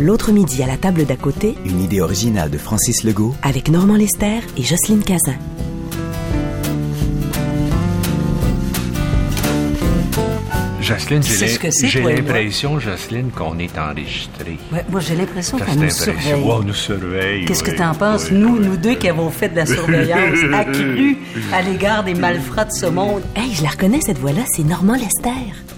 L'autre midi à la table d'à côté, Une idée originale de Francis Legault. avec Normand Lester et Jocelyne Cazin. Jocelyne, j'ai ce que c'est, j'ai toi et moi? l'impression, Jocelyne, qu'on est enregistré. Ouais, moi, j'ai l'impression qu'on nous surveille. Wow, on nous surveille. Qu'est-ce que tu en penses, oui, nous, nous deux qui avons fait de la surveillance accrue à l'égard des malfrats de ce monde? Hey, je la reconnais cette voix-là, c'est Normand Lester.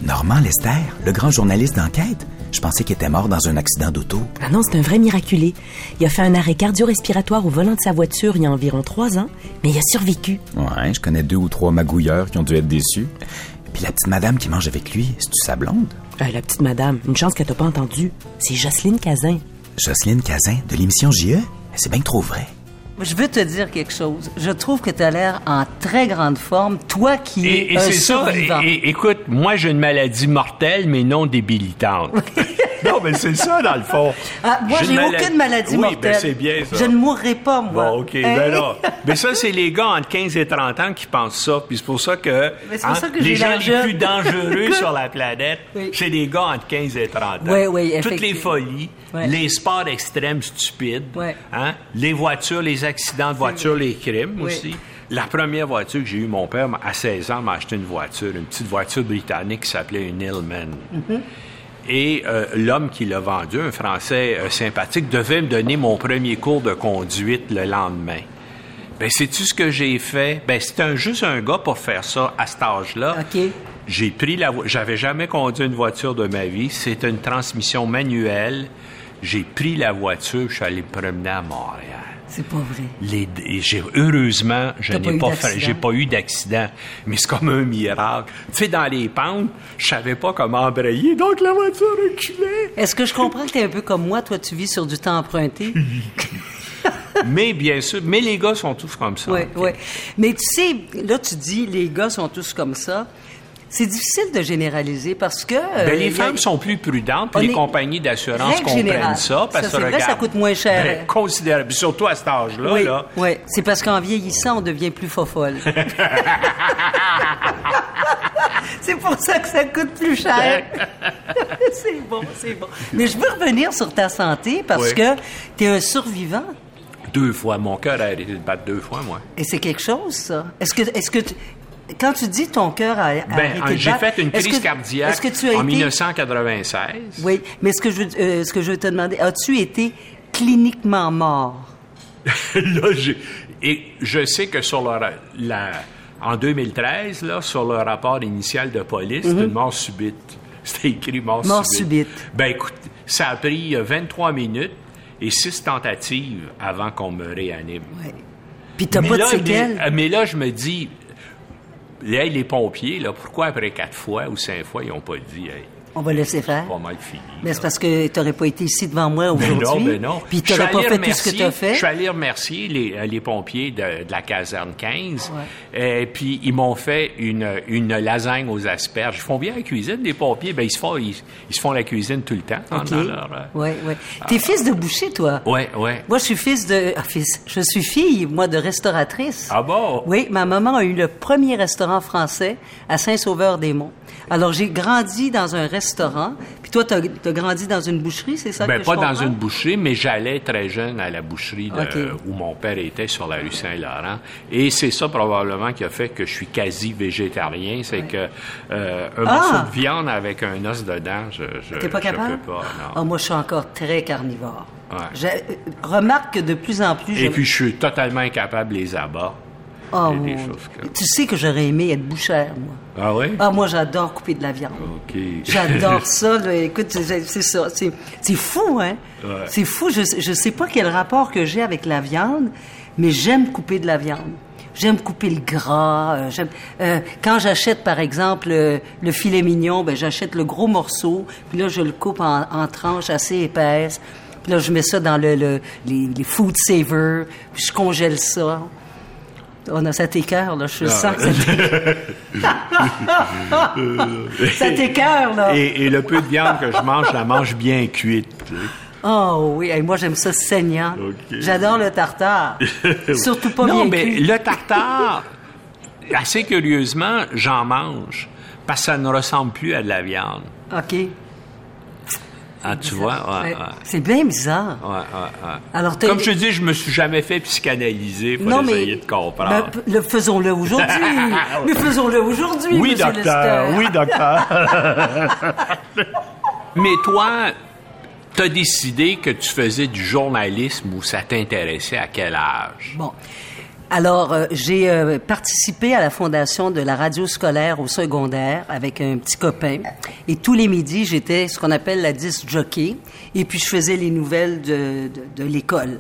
Normand Lester, le grand journaliste d'enquête. Je pensais qu'il était mort dans un accident d'auto. Ah non, c'est un vrai miraculé. Il a fait un arrêt cardio-respiratoire au volant de sa voiture il y a environ trois ans, mais il a survécu. Ouais, je connais deux ou trois magouilleurs qui ont dû être déçus. Puis la petite madame qui mange avec lui, c'est-tu sa blonde? Euh, la petite madame, une chance qu'elle t'a pas entendu. C'est Jocelyne Cazin. Jocelyne Cazin, de l'émission JE? C'est bien trop vrai. Je veux te dire quelque chose. Je trouve que tu as l'air en très grande forme, toi qui Et, es et un ça. survivant. Et, et- écoute, moi, j'ai une maladie mortelle, mais non débilitante. non, mais c'est ça, dans le fond. Ah, moi, j'ai une aucune maladie oui, mortelle. ben c'est bien, ça. Je ne mourrai pas, moi. Bon, OK. Hein? Ben là. Mais ça, c'est les gars entre 15 et 30 ans qui pensent ça. Puis c'est pour ça que, hein, pour ça que j'ai les gens les plus dangereux sur la planète, Oui. c'est les gars entre 15 et 30 ans. Oui, oui, Toutes les folies, Ouais. les sports extrêmes stupides, Ouais. hein, les voitures, les accidents de voiture, les crimes Oui. aussi. La première voiture que j'ai eue, mon père, à 16 ans, m'a acheté une voiture, une petite voiture britannique qui s'appelait une Hillman. Mm-hmm. Et euh, l'homme qui l'a vendu, un Français euh, sympathique, devait me donner mon premier cours de conduite le lendemain. Ben, sais-tu ce que j'ai fait? Ben, c'était un- juste un gars pour faire ça à cet âge-là. OK. J'ai pris la voiture. J'avais jamais conduit une voiture de ma vie. C'était une transmission manuelle. J'ai pris la voiture, je suis allé me promener à Montréal. C'est pas vrai. Les, heureusement, je pas n'ai pas, j'ai pas eu d'accident. Mais c'est comme un miracle. Tu sais, dans les pentes, je savais pas comment embrayer, donc la voiture reculait. Est-ce que je comprends que tu es un peu comme moi? Toi, tu vis sur du temps emprunté? mais bien sûr, mais les gars sont tous comme ça. Oui, oui. Mais tu sais, là, tu dis, les gars sont tous comme ça. C'est difficile de généraliser parce que... euh, Ben, les a- femmes sont plus prudentes, puis les est- compagnies d'assurance comprennent générale. ça. Parce Ça, c'est vrai, ça coûte moins cher. Ben, considérable. Surtout à cet âge-là. Oui, Là. oui. C'est parce qu'en vieillissant, on devient plus fofolle. c'est pour ça que ça coûte plus cher. c'est bon, c'est bon. Mais je veux revenir sur ta santé parce Oui. que tu es un survivant. Deux fois. Mon cœur a arrêté de battre deux fois, moi. Et c'est quelque chose, ça. Est-ce que, est-ce que quand tu dis ton cœur a, a Ben, j'ai fait une crise que- cardiaque que tu as en été- 1996. Oui, mais ce que je veux, euh, ce que je veux te demander, as-tu été cliniquement mort? là, j'ai- et je sais que sur le, la, en 2013, là, sur le rapport initial de police, c'est une mort subite. C'était écrit mort. Mort subite. Ben écoute, ça a pris euh, 23 minutes et six tentatives avant qu'on me réanime. Oui. Puis t'as pas de séquelles? Mais, mais là, je me dis, là, les pompiers, là, pourquoi après quatre fois ou cinq fois, ils n'ont pas dit, hey, On va laisser faire. pas mal fini. Mais c'est parce que tu n'aurais pas été ici devant moi Ben aujourd'hui. non, ben non. Puis tu n'aurais pas fait tout ce que tu as fait. Je suis allé remercier les, euh, les pompiers de, de la caserne 15. Et puis, ils m'ont fait une, une lasagne aux asperges. Ils font bien la cuisine, les pompiers. Ben, ils se font, ils, ils se font la cuisine tout le temps. hein, OK. dans leur, euh, Oui, oui. T'es fils de boucher, toi? Ouais, ouais. Moi, je suis fils de... ah, fils. Je suis fille, moi, de restauratrice. Ah bon? Oui, ma maman a eu le premier restaurant français à Saint-Sauveur-des-Monts. Alors, j'ai grandi dans un restaurant. Puis toi, tu as, grandi dans une boucherie, c'est ça Ben, que pas je dans une boucherie, mais j'allais très jeune à la boucherie de- où mon père était sur la rue Saint-Laurent. Et c'est ça probablement qui a fait que je suis quasi végétarien. C'est que euh, un Ah! morceau de viande avec un os dedans, je, capable? peux pas. non. Ah, moi, je suis encore très carnivore. Ouais. Je- euh, remarque que de plus en plus... Et je- puis, je suis totalement incapable les abats. Oh, des choses Tu sais que j'aurais aimé être bouchère, moi. Ah oui? Ah, moi, j'adore couper de la viande. OK. J'adore ça. là. Écoute, c'est ça. C'est c'est fou, hein? Ouais. C'est fou. Je, je sais pas quel rapport que j'ai avec la viande, mais j'aime couper de la viande. J'aime couper le gras. euh, j'aime- euh, quand j'achète, par exemple, euh, le filet mignon, ben j'achète le gros morceau, puis là, je le coupe en, en tranches assez épaisses. Puis là, je mets ça dans le, le- les, les food savers, puis je congèle ça. On a ça t'écœure, là. Je sens que ça ça t'écoeure, là. Et, et le peu de viande que je mange, je la mange bien cuite. tu sais. Oh oui, Hey, moi j'aime ça saignant. J'adore le tartare. Surtout pas non, bien mais cuit. le tartare, assez curieusement, j'en mange parce que ça ne ressemble plus à de la viande. OK. Ah, tu vois, ouais, Ouais. ouais. C'est bien bizarre. Ouais. Alors, Comme je te dis, je me suis jamais fait psychanalyser pour Non, mais essayer de comprendre. ben, le faisons-le aujourd'hui. mais faisons-le aujourd'hui. oui, monsieur docteur. Lester. Oui, docteur. mais toi, t'as décidé que tu faisais du journalisme ou ça t'intéressait à quel âge? Bon. Alors, euh, j'ai euh, participé à la fondation de la radio scolaire au secondaire avec un petit copain. Et tous les midis, j'étais ce qu'on appelle la disc jockey. Et puis, je faisais les nouvelles de, de, de l'école.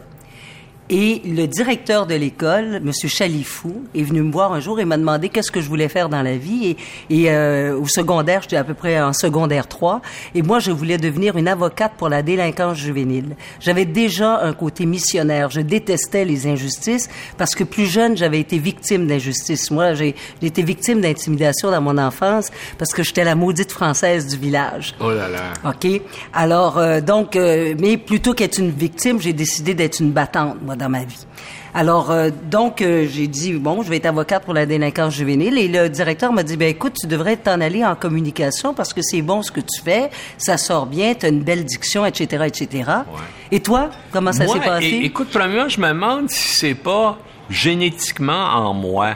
Et le directeur de l'école, M. Chalifou, est venu me voir un jour et m'a demandé qu'est-ce que je voulais faire dans la vie. Et, et euh, au secondaire, j'étais à peu près en secondaire 3. Et moi, je voulais devenir une avocate pour la délinquance juvénile. J'avais déjà un côté missionnaire. Je détestais les injustices parce que plus jeune, j'avais été victime d'injustice. Moi, j'ai j'ai été victime d'intimidation dans mon enfance parce que j'étais la maudite française du village. Oh là là. OK? Alors, euh, donc, euh, mais plutôt qu'être une victime, j'ai décidé d'être une battante, moi, dans ma vie. Alors, euh, donc, euh, j'ai dit, bon, je vais être avocate pour la délinquance juvénile. Et le directeur m'a dit, ben écoute, tu devrais t'en aller en communication parce que c'est bon ce que tu fais, ça sort bien, tu as une belle diction, etc., etc. Et toi, comment ça s'est passé? écoute, premièrement, je me demande si c'est pas génétiquement en moi.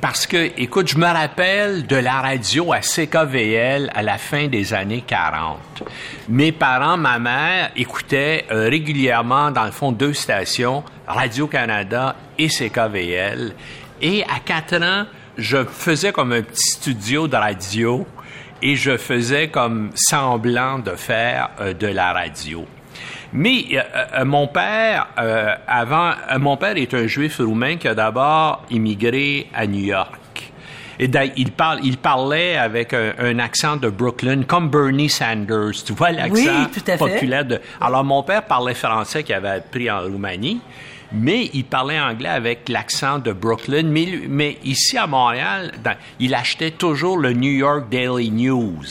Parce que, écoute, je me rappelle de la radio à CKVL à la fin des années 40. Mes parents, ma mère, écoutaient euh, régulièrement, dans le fond, deux stations, Radio-Canada et CKVL. Et à quatre ans, je faisais comme un petit studio de radio et je faisais comme semblant de faire euh, de la radio. Mais euh, euh, mon père, euh, avant, mon père est un juif roumain qui a d'abord immigré à New York. Et d'ailleurs, il, parle, il parlait avec un, un accent de Brooklyn, comme Bernie Sanders. Tu vois l'accent Oui, populaire de. Alors mon père parlait français qu'il avait appris en Roumanie, mais il parlait anglais avec l'accent de Brooklyn. Mais, ici à Montréal, dans- il achetait toujours le New York Daily News.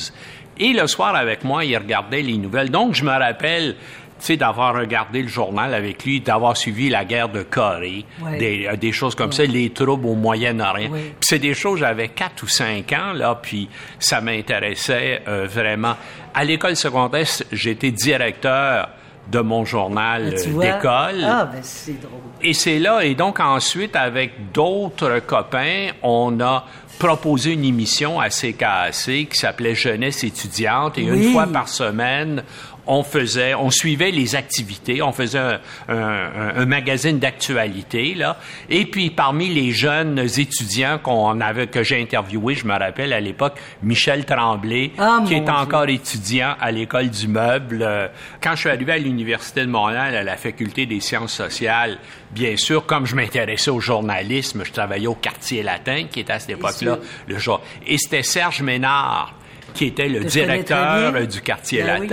Et le soir avec moi, il regardait les nouvelles. Donc je me rappelle. Tu sais, d'avoir regardé le journal avec lui, d'avoir suivi la guerre de Corée, Ouais. des, euh, des choses comme ça, les troubles au Moyen-Orient. Ouais. C'est des choses, j'avais 4 ou 5 ans, là, puis ça m'intéressait euh, vraiment. À l'école secondaire, j'étais directeur de mon journal Tu euh, d'école. Ah, ben c'est drôle. Et c'est là, et donc ensuite, avec d'autres copains, on a proposé une émission à CKAC qui s'appelait Jeunesse étudiante. Et Oui. une fois par semaine, on faisait, on suivait les activités, on faisait un, un- un- magazine d'actualité, là. Et puis, parmi les jeunes étudiants qu'on avait, que j'ai interviewés, je me rappelle à l'époque, Michel Tremblay, Ah, qui est Dieu. encore étudiant à l'école du meuble. Euh, Quand je suis arrivé à l'Université de Montréal, à la faculté des sciences sociales, bien sûr, comme je m'intéressais au journalisme, je travaillais au quartier latin, qui était à cette époque-là le jour. Et c'était Serge Ménard, qui était le je directeur du quartier Ben oui.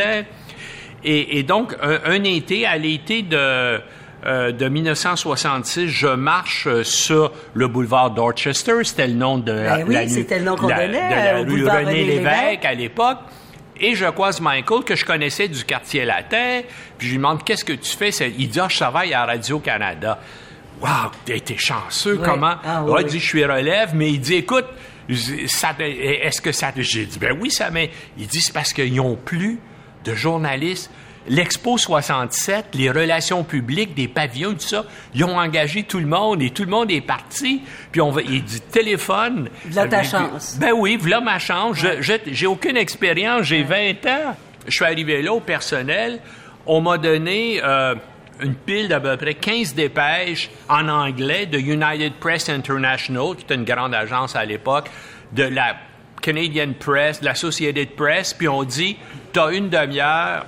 Et, et donc, un, un été, à l'été de, euh, de 1966, je marche euh, sur le boulevard Dorchester. C'était le nom de la, oui, la rue- c'était le nom qu'on la- donnait, de la euh, au rue boulevard René René Lévesque à l'époque. Et je croise Michael, que je connaissais du quartier latin. Puis je lui demande, qu'est-ce que tu fais? Il dit, ah, je travaille à Radio-Canada. Wow, t'es t'es chanceux, comment? Ah, oui, Ouais, il dit, je suis relève, mais il dit, écoute, ça, est-ce que ça te... J'ai dit, ben oui, ça mais Il dit, c'est parce qu'ils n'ont plus de journalistes. L'Expo 67, les relations publiques, des pavillons, tout ça, ils ont engagé tout le monde et tout le monde est parti. Puis on va, il dit, téléphone. V'là ta Euh, chance. Ben oui, voilà ma chance. Je- J'ai aucune expérience, j'ai 20 ans. Je suis arrivé là au personnel. On m'a donné euh, une pile d'à peu près 15 dépêches en anglais de United Press International, qui était une grande agence à l'époque, de la Canadian Press, de l'Associated Press, puis on dit, t'as une demi-heure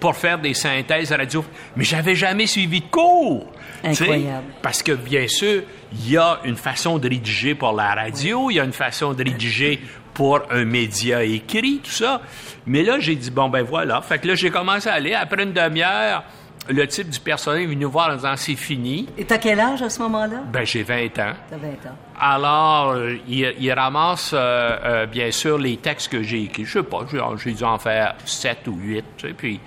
pour faire des synthèses radio. Mais j'avais jamais suivi de cours. tu. Incroyable. Parce que, bien sûr, il y a une façon de rédiger pour la radio, il y a une façon de rédiger pour un média écrit, tout ça. Mais là, j'ai dit, bon, ben voilà. Fait que là, j'ai commencé à aller. Après une demi-heure, le type du personnel est venu nous voir en disant, c'est fini. Et t'as quel âge à ce moment-là? Ben, j'ai 20 ans. T'as 20 ans. Alors, euh, il, il ramasse, euh, euh, bien sûr, les textes que j'ai écrits. Je sais pas, j'ai, dû en faire sept ou huit, tu sais, puis...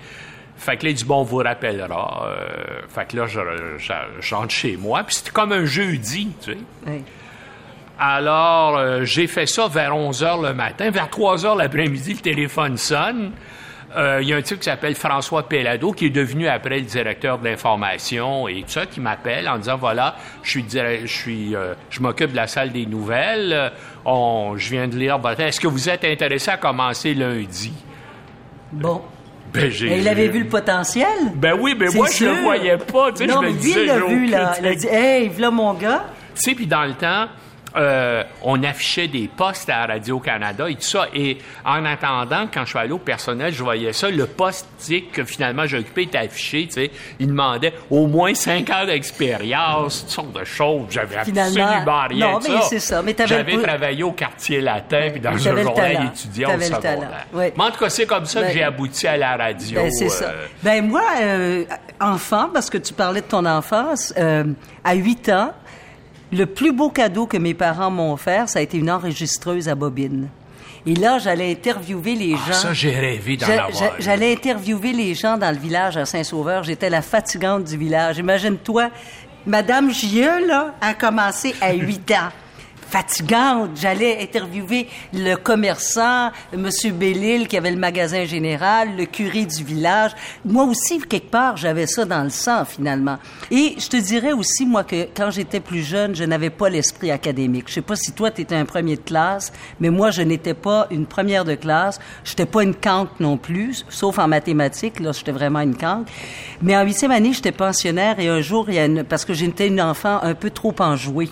Fait que là, il dit, bon, on vous rappellera. Euh, fait que là, je, je, je rentre chez moi. Puis c'était comme un jeudi, tu sais. Oui. Alors, euh, j'ai fait ça vers 11 heures le matin. Vers 3 heures l'après-midi, le téléphone sonne. Euh, il y a un type qui s'appelle François Pellado, qui est devenu après le directeur de l'information et tout ça, qui m'appelle en disant voilà, je suis, je suis, euh, je m'occupe de la salle des nouvelles. On, je viens de lire Est-ce que vous êtes intéressé à commencer lundi? Bon. Ben, Et il avait vu le potentiel? Ben oui, mais moi, je le voyais pas. Tu sais, non, je mais me lui, il l'a vu, là. Il a dit, hey, voilà mon gars. Tu sais, puis dans le temps, euh, on affichait des postes à Radio-Canada et tout ça. Et en attendant, quand je suis allé au personnel, je voyais ça. Le poste que finalement j'ai occupé était affiché. Tu sais, il demandait au moins cinq ans d'expérience, toutes sortes de choses. J'avais absolument rien non, de mais c'est ça. Mais J'avais travaillé au quartier latin puis dans un journal étudiant au secondaire. Mais en tout cas, c'est comme ça que j'ai abouti à la radio. Ben, c'est ça. Euh. Ben moi, euh, enfant, parce que tu parlais de ton enfance, à 8 ans, le plus beau cadeau que mes parents m'ont offert, ça a été une enregistreuse à bobine. Et là, j'allais interviewer les ah, gens. Ça, j'ai rêvé d'en avoir. J'allais interviewer les gens dans le village à Saint-Sauveur. J'étais la fatigante du village. Imagine-toi, Madame J.E., là, a commencé à 8 ans fatigante. J'allais interviewer le commerçant, M. Bellil, qui avait le magasin général, le curé du village. Moi aussi, quelque part, j'avais ça dans le sang, finalement. Et je te dirais aussi, moi, que quand j'étais plus jeune, je n'avais pas l'esprit académique. Je sais pas si toi, tu étais un premier de classe, mais moi, je n'étais pas une première de classe. Je n'étais pas une cante non plus, sauf en mathématiques. Là, j'étais vraiment une cante. Mais en huitième année, j'étais pensionnaire et un jour, il y a une, parce que j'étais une enfant un peu trop enjouée.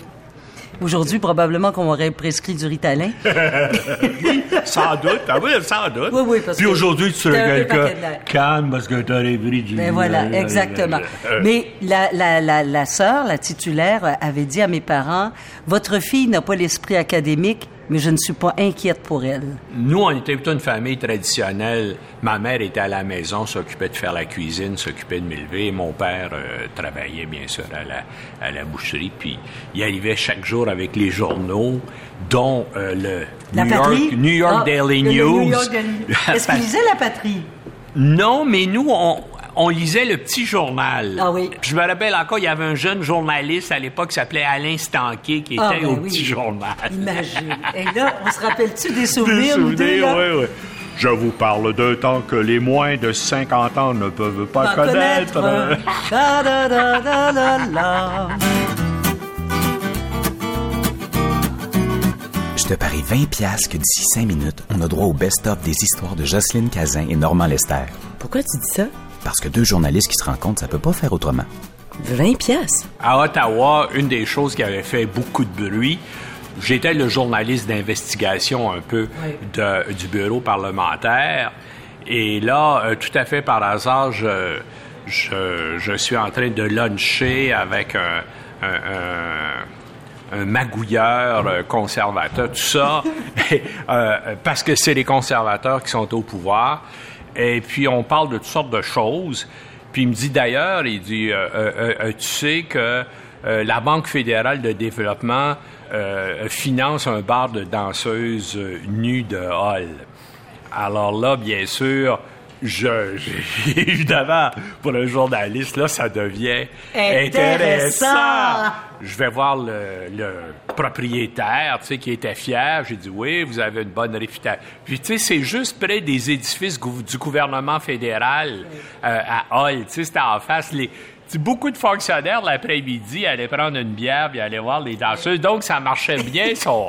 Aujourd'hui, probablement qu'on aurait prescrit du Ritalin. sans doute. Ah oui, sans doute. Oui, oui, parce Puis aujourd'hui, tu serais quelqu'un calme parce que tu as pris du... Ben voilà, exactement. Mais la, la, la, la sœur, la titulaire, avait dit à mes parents, votre fille n'a pas l'esprit académique, mais je ne suis pas inquiète pour elle. Nous, on était plutôt une famille traditionnelle. Ma mère était à la maison, s'occupait de faire la cuisine, s'occupait de m'élever. Mon père euh, travaillait, bien sûr, à la, à la boucherie. Puis il arrivait chaque jour avec les journaux, dont euh, le la New, York, New York ah, Daily News. Est-ce qu'il lisait La Patrie? Non, mais nous, on, on lisait le petit journal. Ah oui. je me rappelle encore, il y avait un jeune journaliste à l'époque qui s'appelait Alain Stanquet qui ah, était ben au petit journal. Imagine. Et là, on se rappelle-tu des souvenirs? Des souvenirs, oui, oui. Je vous parle d'un temps que les moins de 50 ans ne peuvent pas connaître. Je te parie 20 pièces que d'ici 5 minutes, on a droit au best-of des histoires de Jocelyne Cazin et Normand Lester. Pourquoi tu dis ça? Parce que deux journalistes qui se rencontrent, ça peut pas faire autrement. 20 pièces. À Ottawa, une des choses qui avait fait beaucoup de bruit, j'étais le journaliste d'investigation un peu du bureau parlementaire. Et là, euh, tout à fait par hasard, je, je, suis en train de luncher avec un, un, magouilleur euh, conservateur, tout ça, euh, parce que c'est les conservateurs qui sont au pouvoir. Et puis, on parle de toutes sortes de choses. Puis, il me dit d'ailleurs, il dit, euh, euh, euh, tu sais que la Banque fédérale de développement finance un bar de danseuses nues de Hall. Alors là, bien sûr, je, évidemment, pour un journaliste, là, ça devient intéressant. Je vais voir le, propriétaire, tu sais, qui était fier. J'ai dit, oui, vous avez une bonne réputation. Puis, tu sais, c'est juste près des édifices du gouvernement fédéral euh, à Hall. Tu sais, c'était en face. Les, beaucoup de fonctionnaires l'après-midi allaient prendre une bière et allaient voir les danseuses. Donc, ça marchait bien, son,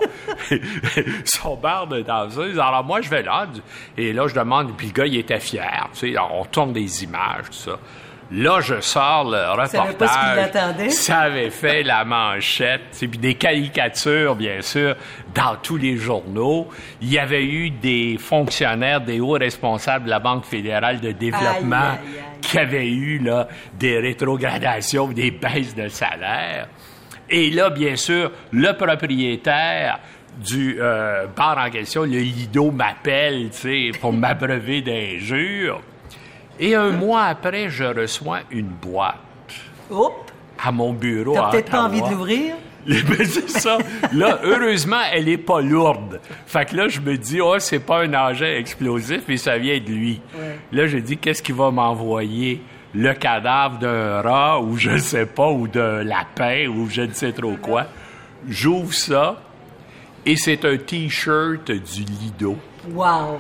son bar de danseuses. Alors, moi, je vais là. Et là, je demande, puis le gars, il était fier. Tu sais, on tourne des images, tout ça. Là, je sors le reportage. Pas ce ça avait fait la manchette. Puis des caricatures, bien sûr, dans tous les journaux. Il y avait eu des fonctionnaires, des hauts responsables de la Banque fédérale de développement qui avaient eu là, des rétrogradations, des baisses de salaire. Et là, bien sûr, le propriétaire du euh, bar en question, le Lido, m'appelle, tu sais, pour m'abreuver d'injures. Et un mois après, je reçois une boîte. Oups! À mon bureau. T'as peut-être pas envie de l'ouvrir? Ben, c'est ça. Là, heureusement, elle est pas lourde. Fait que là, je me dis, oh, c'est pas un engin explosif, mais ça vient de lui. Là, je dis, qu'est-ce qu'il va m'envoyer? Le cadavre d'un rat, ou je sais pas, ou d'un lapin, ou je ne sais trop quoi. J'ouvre ça, et c'est un T-shirt du Lido. Wow!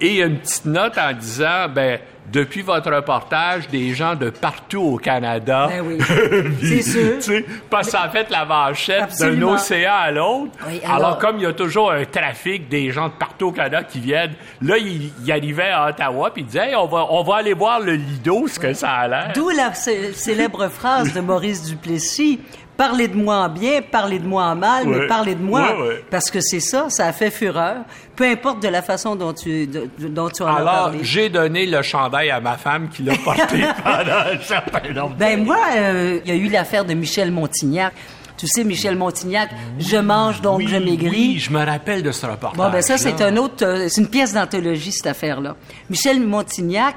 Et une petite note en disant, ben, depuis votre reportage, des gens de partout au Canada. Ben oui, c'est sûr. Parce que ça a fait la manchette d'un océan à l'autre. Oui, alors, alors- comme il y a toujours un trafic des gens de partout au Canada qui viennent, là, il, il arrivait à Ottawa puis il disait, Hey, on va, on va aller voir le Lido, ce que ça a l'air. D'où la cé- célèbre phrase de Maurice Duplessis. Parlez de moi en bien, parlez de moi en mal, Ouais. mais parlez de moi. Ouais, ouais. Parce que c'est ça, ça a fait fureur. Peu importe de la façon dont tu, de- dont tu en as Alors, parlé. j'ai donné le chandail à ma femme qui l'a porté pendant un certain nombre de Ben moi, euh, il y a eu l'affaire de Michel Montignac. Tu sais, Michel Montignac, je mange donc je maigris. Oui, je me rappelle de ce reportage. Bon, ben ça, c'est un autre, euh, c'est une pièce d'anthologie, cette affaire-là. Michel Montignac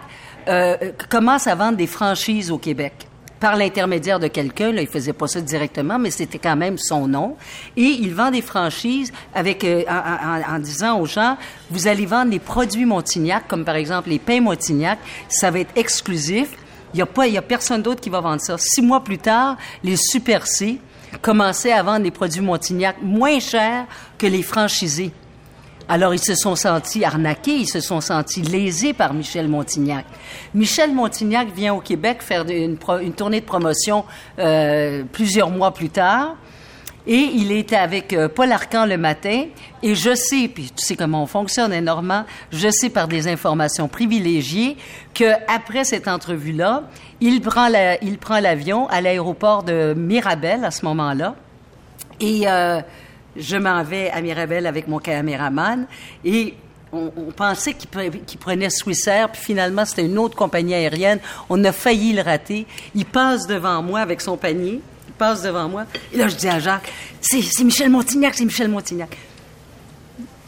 euh, commence à vendre des franchises au Québec par l'intermédiaire de quelqu'un. Là, il faisait pas ça directement, mais c'était quand même son nom. Et il vend des franchises avec, euh, en, en- en disant aux gens, vous allez vendre les produits Montignac, comme par exemple les pains Montignac, ça va être exclusif. Il y a pas, il y a personne d'autre qui va vendre ça. Six mois plus tard, les Super C commençaient à vendre des produits Montignac moins chers que les franchisés. Alors, ils se sont sentis arnaqués, ils se sont sentis lésés par Michel Montignac. Michel Montignac vient au Québec faire une, tournée de promotion euh, plusieurs mois plus tard. Et il était avec euh, Paul Arcan le matin. Et je sais, puis tu sais comment on fonctionne, hein, Normand, je sais par des informations privilégiées que après cette entrevue-là, il prend la- il prend l'avion à l'aéroport de Mirabel à ce moment-là. Et euh, je m'en vais à Mirabel avec mon caméraman et on, pensait qu'il pre- qu'il prenait Swissair, puis finalement, c'était une autre compagnie aérienne. On a failli le rater. Il passe devant moi avec son panier. Il passe devant moi. Et là, je dis à Jacques, c'est Michel Montignac, c'est Michel Montignac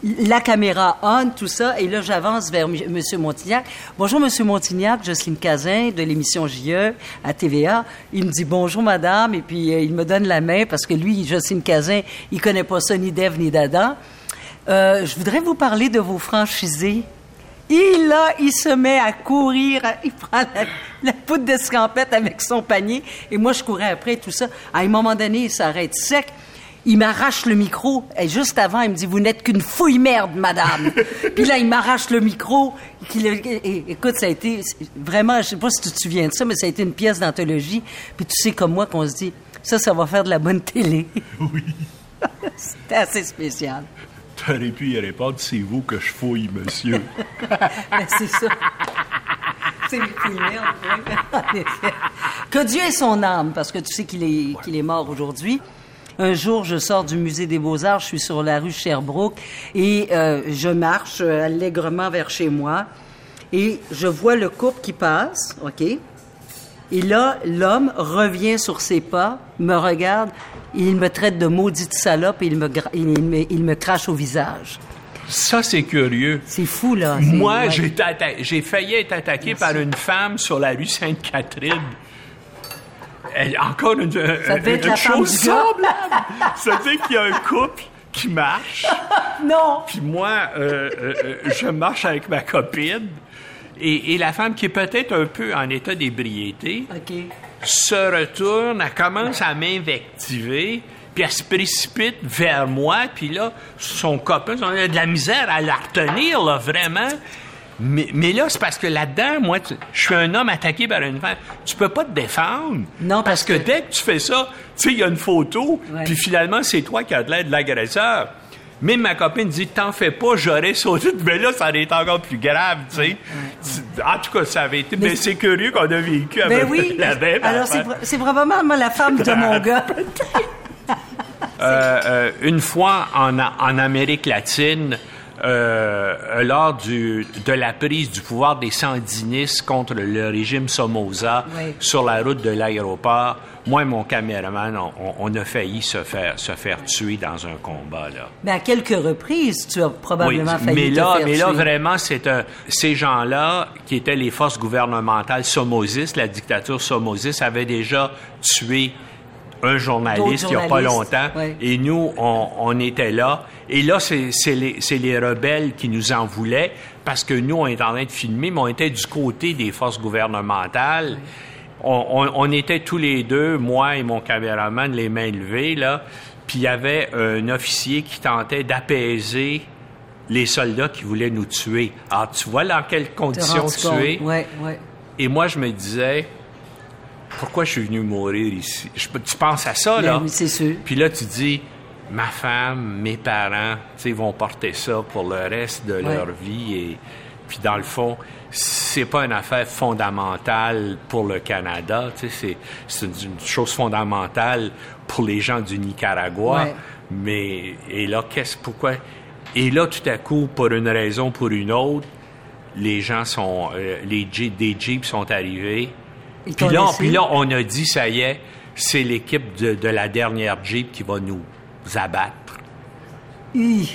la caméra on, tout ça, et là, j'avance vers M. Montignac. Bonjour, Monsieur Montignac, Jocelyne Cazin, de l'émission JE à TVA. Il me dit bonjour, madame, et puis euh, il me donne la main parce que lui, Jocelyne Cazin, il connaît pas ça, ni d'Ève, ni d'Adam. Euh, je voudrais vous parler de vos franchisés. Et là, il se met à courir, il prend la, la poudre d'escampette avec son panier, et moi, je courais après, tout ça. À un moment donné, il s'arrête sec. Il m'arrache le micro. Et juste avant, il me dit, vous n'êtes qu'une fouille merde, madame. Puis là, il m'arrache le micro. Et- écoute, ça a été vraiment, je sais pas si tu te souviens de ça, mais ça a été une pièce d'anthologie. Puis tu sais comme moi qu'on se dit, ça, ça va faire de la bonne télé. Oui. C'était assez spécial. T'aurais pu y répondre, c'est vous que je fouille, monsieur. Ben, c'est ça. C'est une fouille merde, effet. Que Dieu ait son âme, parce que tu sais qu'il est, qu'il est mort aujourd'hui. Un jour, je sors du musée des Beaux-Arts, je suis sur la rue Sherbrooke et euh, je marche euh, allègrement vers chez moi et je vois le couple qui passe, OK? Et là, l'homme revient sur ses pas, me regarde, il me traite de maudite salope et il me, gra- il me, il me crache au visage. Ça, c'est curieux. C'est fou, là. Moi, ouais. j'ai failli être attaqué par une femme sur la rue Sainte-Catherine. Elle- encore une, Ça femme chose du gars. semblable. C'est-à-dire qu'il y a un couple qui marche, Non! puis moi, euh, euh, euh, je marche avec ma copine, et, et la femme qui est peut-être un peu en état d'ébriété se retourne, elle commence à m'invectiver, puis elle se précipite vers moi, puis là, son copain, on a de la misère à la retenir, là, vraiment. Mais, mais là, c'est parce que là-dedans, moi, tu- je suis un homme attaqué par une femme. Tu peux pas te défendre. Non, parce que, que- dès que tu fais ça, tu sais, il y a une photo, Ouais. puis finalement, c'est toi qui as de l'aide de l'agresseur. Même ma copine dit, t'en fais pas, j'aurais sauté. Mais là, ça aurait été encore plus grave, tu sais. En tout cas, ça avait été. Mais, Mais c'est curieux qu'on a vécu Ben avec oui. la même Alors, c'est probablement la femme de mon gars. Euh, euh, une fois en, en Amérique latine, euh, lors du, de la prise du pouvoir des sandinistes contre le régime Somoza Oui. sur la route de l'aéroport, moi et mon caméraman, on, a failli se faire, se faire tuer dans un combat. Là. Mais à quelques reprises, tu as probablement failli mais te là, faire mais là vraiment, c'est un, ces gens-là qui étaient les forces gouvernementales somosistes, la dictature somosiste, avaient déjà tué un journaliste il n'y a pas longtemps. Et nous, on, on était là. Et là, c'est les, rebelles qui nous en voulaient parce que nous, on était en train de filmer, mais on était du côté des forces gouvernementales. On, on- on était tous les deux, moi et mon caméraman, les mains levées, là. Puis il y avait un officier qui tentait d'apaiser les soldats qui voulaient nous tuer. Alors, tu vois dans quelles conditions tu es? Ouais, ouais. Et moi, je me disais, pourquoi je suis venu mourir ici? Je- tu penses à ça, là? Ben oui, c'est sûr. Puis là, tu dis, ma femme, mes parents, tu sais, ils vont porter ça pour le reste de leur vie. Et puis, dans le fond, c'est pas une affaire fondamentale pour le Canada. Tu sais, c'est, c'est une, chose fondamentale pour les gens du Nicaragua. Mais, et là, qu'est-ce, pourquoi? Et là, tout à coup, pour une raison, pour une autre, les gens sont, euh, les Jeeps, des Jeeps sont arrivés. Puis là, puis là, on a dit, ça y est, c'est l'équipe de, de la dernière Jeep qui va nous abattre. Hi.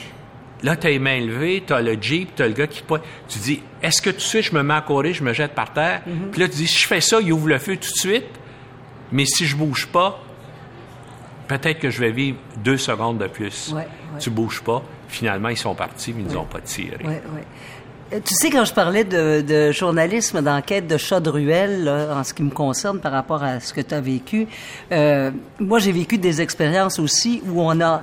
Là, t'as les mains levées, t'as le Jeep, t'as le gars qui pointe. Tu dis, est-ce que tu sais, je me mets à courir, je me jette par terre? Mhm. Puis là, tu dis, si je fais ça, il ouvre le feu tout de suite. Mais si je bouge pas, peut-être que je vais vivre deux secondes de plus. Ouais, ouais. Tu bouges pas. Finalement, ils sont partis, mais ils nous ont pas tiré. Ouais, Tu sais, quand je parlais de, de journalisme d'enquête de chat de ruelle, là, en ce qui me concerne par rapport à ce que tu as vécu, euh, moi, j'ai vécu des expériences aussi où on a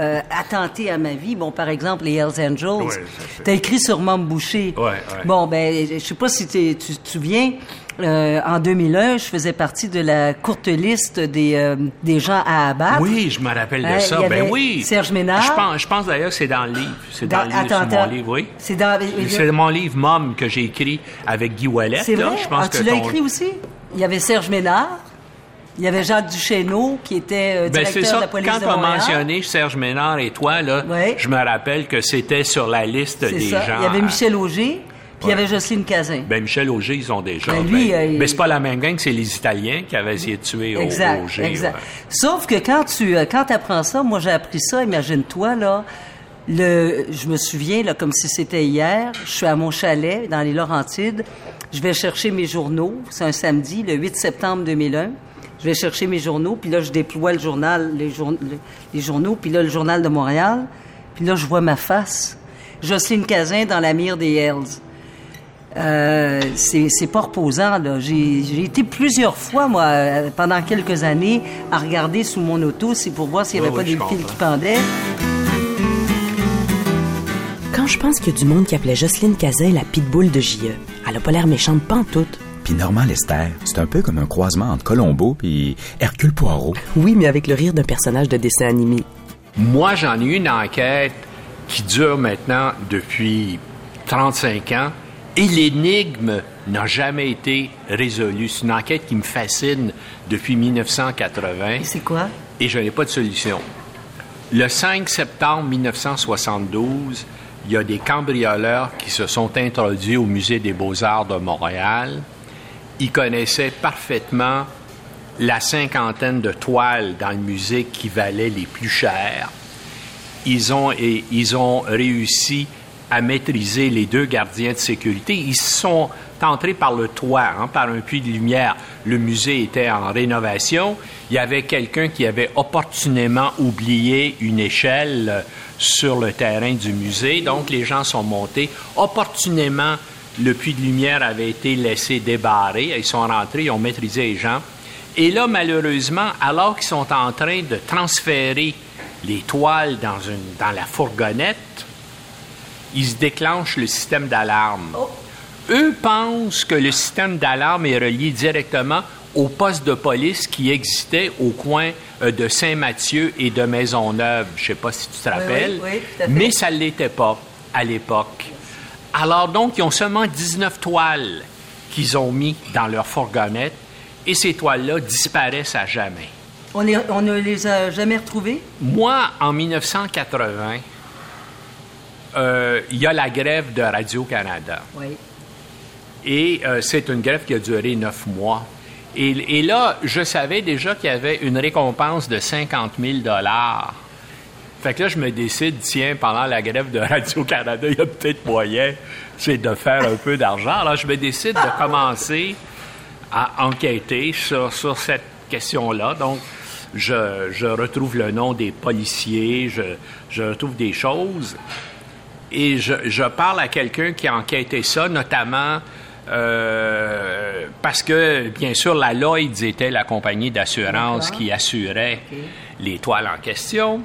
euh, attenté à ma vie. Bon, par exemple, les Hells Angels. Ouais, ça fait- tu as écrit sur Mom Boucher. Ouais, ouais. Bon, ben, je sais pas si tu te souviens, euh, en 2001, je faisais partie de la courte liste des, euh, des gens à abattre. Oui, je me rappelle de Hein, ça. y Ben oui. Serge Ménard. Je pense, je pense d'ailleurs que c'est dans le livre. C'est dans, le livre, attends, mon livre, oui. C'est dans... C'est mon livre Mom que j'ai écrit avec Guy Wallet. C'est là. vrai? Je pense ah, que tu l'as ton- écrit aussi? Il y avait Serge Ménard, il y avait Jacques Duchesneau, qui était euh, Ben, directeur de ça. la police Quand de tu as Montréal. mentionné Serge Ménard et toi, là, je me rappelle que c'était sur la liste des ça. gens. Il y avait Michel Auger, puis il y avait Jocelyne Cazin. Ben, Michel Auger, ils ont déjà. Ben, lui, ben, euh, il- ben, c'est pas la même gang, c'est les Italiens qui avaient essayé de tuer Exact, Auger. exact. ouais. Sauf que quand tu euh, quand apprends ça, moi j'ai appris ça, imagine-toi là, le je me souviens là comme si c'était hier, je suis à mon chalet dans les Laurentides, je vais chercher mes journaux, c'est un samedi le 8 septembre 2001. Je vais chercher mes journaux, puis là je déploie le journal les, jour- le- les journaux, puis là le journal de Montréal, puis là je vois ma face. Jocelyne Cazin dans la mire des Hells. Euh, c'est pas reposant là. J'ai j'ai été plusieurs fois moi euh, pendant quelques années à regarder sous mon auto, c'est pour voir s'il y avait pas oui, des fils qui pendaient. Quand je pense qu'il y a du monde qui appelait Jocelyne Cazin la pitbull de JE, elle a pas l'air méchante pantoute. Puis Normand Lester, c'est un peu comme un croisement entre Colombo puis Hercule Poirot. Oui, mais avec le rire d'un personnage de dessin animé. Moi, j'en ai eu une enquête qui dure maintenant depuis 35 ans et l'énigme n'a jamais été résolue. C'est une enquête qui me fascine depuis 1980 Et c'est quoi? Et je n'ai pas de solution. Le 5 septembre 1972, il y a des cambrioleurs qui se sont introduits au Musée des beaux-arts de Montréal. Ils connaissaient parfaitement la cinquantaine de toiles dans le musée qui valaient les plus chères. Ils ont, et, ils ont réussi à maîtriser les deux gardiens de sécurité. Ils sont entrés par le toit, hein, par un puits de lumière. Le musée était en rénovation. Il y avait quelqu'un qui avait opportunément oublié une échelle sur le terrain du musée. Donc, les gens sont montés. Opportunément, le puits de lumière avait été laissé débarré. Ils sont rentrés, ils ont maîtrisé les gens. Et là, malheureusement, alors qu'ils sont en train de transférer les toiles dans la fourgonnette, ils se déclenchent le système d'alarme. Eux pensent que le système d'alarme est relié directement au poste de police qui existait au coin euh, de Saint-Mathieu et de Maisonneuve. Je ne sais pas si tu te rappelles, oui, tout à fait. mais ça ne l'était pas à l'époque. Alors donc, ils ont seulement 19 toiles qu'ils ont mis dans leur fourgonnette et ces toiles-là disparaissent à jamais. on, ne les a jamais retrouvés Moi, en 1980, euh, il y a la grève de Radio-Canada. Oui. Et euh, c'est une grève qui a duré neuf mois. Et, et là, je savais déjà qu'il y avait une récompense de 50 000 Fait que là, je me décide, tiens, pendant la grève de Radio-Canada, il y a peut-être moyen, c'est de faire un peu d'argent. Alors, je me décide de commencer à enquêter sur, sur cette question-là. Donc, je, je retrouve le nom des policiers, je, je retrouve des choses et je, je parle à quelqu'un qui a enquêté ça, notamment euh, parce que, bien sûr, la Lloyds était la compagnie d'assurance qui assurait les toiles en question.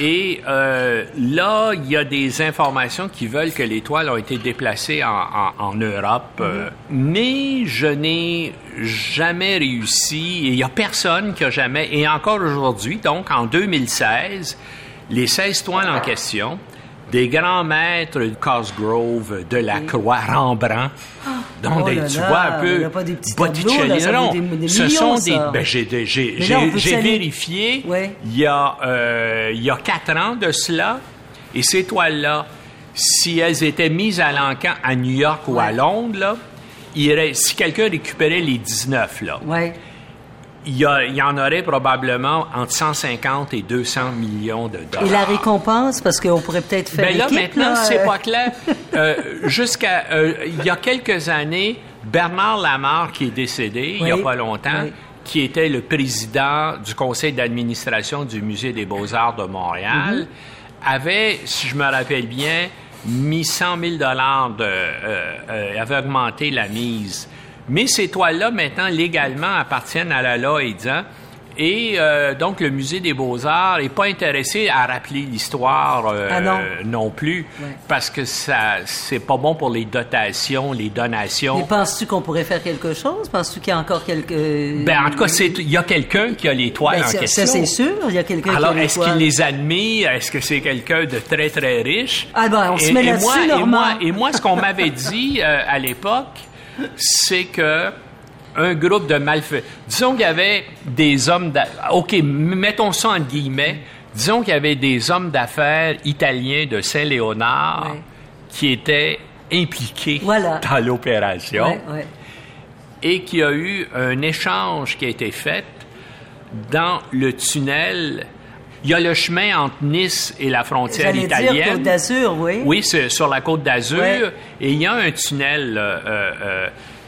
Et euh, là, il y a des informations qui veulent que les toiles ont été déplacées en, en- en Europe. euh, mais je n'ai jamais réussi, et il n'y a personne qui a jamais, et encore aujourd'hui, donc en 2016, les 16 toiles en question, des grands maîtres de Cosgrove, de la Croix, Rembrandt, donc Oh des- tu vois un peu Botticelli. Non, ce sont des, ben, j'ai, vérifié. Il y a il y a quatre ans de cela, et ces toiles-là, si elles étaient mises à l'encan à New York ou à. Londres, là, si quelqu'un récupérait les 19, là. Il y, a- il y en aurait probablement entre 150 et 200 millions de dollars. Et la récompense, parce qu'on pourrait peut-être faire Ben là, maintenant, là, c'est euh, pas clair. Euh, Jusqu'à euh, il y a quelques années, Bernard Lamarre, qui est décédé il y a pas longtemps, oui. qui était le président du conseil d'administration du Musée des Beaux-Arts de Montréal, Mm-hmm. avait, si je me rappelle bien, mis 100 000 dollars de, euh, avait augmenté la mise. Mais ces toiles-là, maintenant, légalement, appartiennent à la Lloyds. Et euh, donc, le Musée des Beaux-Arts n'est pas intéressé à rappeler l'histoire euh, Ah non. non plus, Ouais. parce que ça c'est pas bon pour les dotations, les donations. Mais penses-tu qu'on pourrait faire quelque chose? Penses-tu qu'il y a encore quelques... Ben, en tout cas, il y a quelqu'un qui a les toiles Ben, en question. ça, c'est sûr. Il y a quelqu'un qui Alors, a est-ce qu'il les admire? Est-ce que c'est quelqu'un de très, très riche? Ah ben, on se Et- met et là-dessus, moi- et moi, et moi, ce qu'on m'avait dit euh, à l'époque, c'est que un groupe de malfaiteurs... Disons qu'il y avait des hommes... d'a- OK, mettons ça en guillemets. Disons qu'il y avait des hommes d'affaires italiens de Saint-Léonard qui étaient impliqués Voilà. dans l'opération et qu'il y a eu un échange qui a été fait dans le tunnel. Il y a le chemin entre Nice et la frontière J'allais dire italienne. Côte d'Azur, oui. Oui, c'est sur la côte d'Azur. Et il y a un tunnel euh, euh,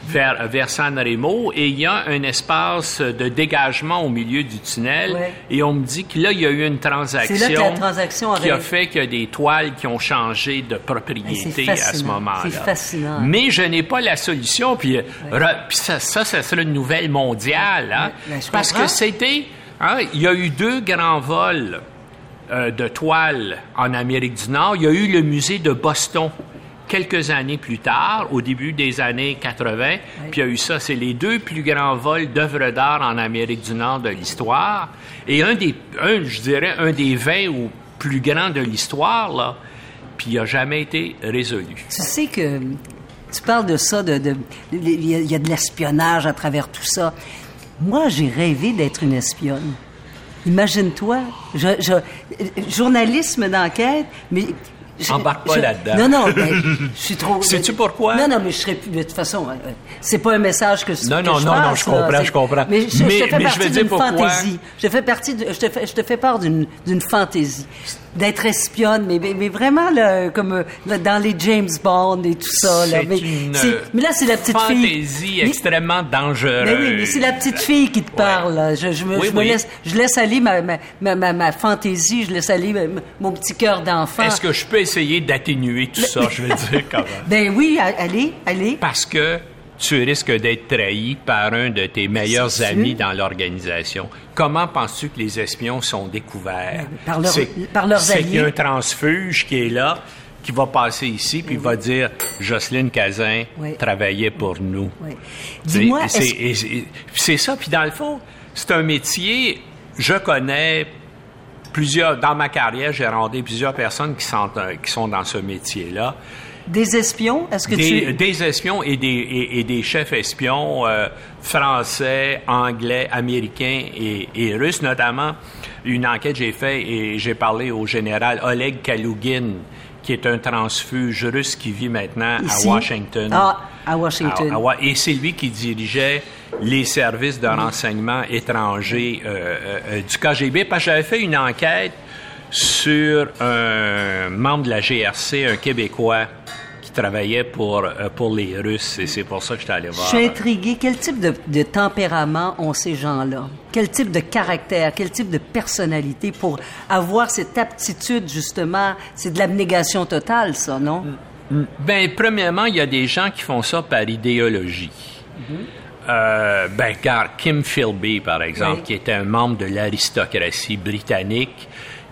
vers, vers San Remo et il y a un espace de dégagement au milieu du tunnel. Et on me dit que là, il y a eu une transaction, C'est là que la transaction qui a fait qu'il y a des toiles qui ont changé de propriété à ce moment-là. C'est fascinant. Mais je n'ai pas la solution. Puis, re- puis ça, ça, ça serait une nouvelle mondiale. Hein, ben, parce comprends. que c'était... hein, il y a eu deux grands vols euh, de toiles en Amérique du Nord. Il y a eu le musée de Boston quelques années plus tard, au début des années 80. Puis il y a eu ça. C'est les deux plus grands vols d'œuvres d'art en Amérique du Nord de l'histoire. Et un des, un, je dirais, un des 20 ou plus grands de l'histoire, là. Puis il n'a jamais été résolu. Tu sais que tu parles de ça, de, y, il y a de l'espionnage à travers tout ça. Moi, j'ai rêvé d'être une espionne. Imagine-toi, journalisme d'enquête, mais je- Embarque pas là-dedans. Non, non, mais je suis trop. Sais-tu pourquoi? Non, non, mais je serais plus. De toute façon, euh, euh, c'est pas un message que, Non, que non, je non, non, je comprends, là. Je comprends. Mais je, je Mais- te fais mais partie d'une pourquoi? fantaisie. Je te fais partie. de- je te fais, je te fais part d'une d'une fantaisie d'être espionne, mais, mais, mais vraiment là, comme euh, là, dans les James Bond et tout ça. Là. C'est Mais, une mais là, c'est la petite fille. fantaisie Mais- extrêmement dangereuse. mais oui, mais c'est la petite fille qui te parle. Je, je me, Oui, je me oui. laisse, je laisse aller ma, ma, ma, ma, fantaisie, je laisse aller mon petit cœur d'enfant. Est-ce que je peux essayer d'atténuer tout ça, je veux dire, quand même? Ben oui, allez, allez. Parce que tu risques d'être trahi par un de tes meilleurs amis dans l'organisation. Comment penses-tu que les espions sont découverts? Par leur- par leurs C'est qu'il y a alliés. un transfuge qui est là, qui va passer ici, puis il va dire Jocelyne Cazin Oui. travaillait pour nous. Oui. Dis-moi, c'est ça. Puis dans le fond, c'est un métier. Je connais plusieurs. Dans ma carrière, j'ai rencontré plusieurs personnes qui sont, euh, qui sont dans ce métier-là. des espions, est-ce que Des, tu... des espions et des, et, et des chefs espions euh, français, anglais, américains et, et russes, notamment. Une enquête que j'ai faite et j'ai parlé au général Oleg Kalugin, qui est un transfuge russe qui vit maintenant Ici? à Washington. Ah, à Washington. À- à Wa- et c'est lui qui dirigeait les services de renseignement étrangers euh, euh, euh, du KGB. Parce que j'avais fait une enquête sur un membre de la GRC, un Québécois, qui travaillait pour, euh, pour les Russes. Et c'est pour ça que j'étais allé Je voir. suis intriguée. Quel type de, de tempérament ont ces gens-là? Quel type de caractère? Quel type de personnalité pour avoir cette aptitude, justement? C'est de l'abnégation totale, ça, non? Ben, premièrement, il y a des gens qui font ça par idéologie. Euh, ben, car Kim Philby, par exemple, Oui. qui était un membre de l'aristocratie britannique,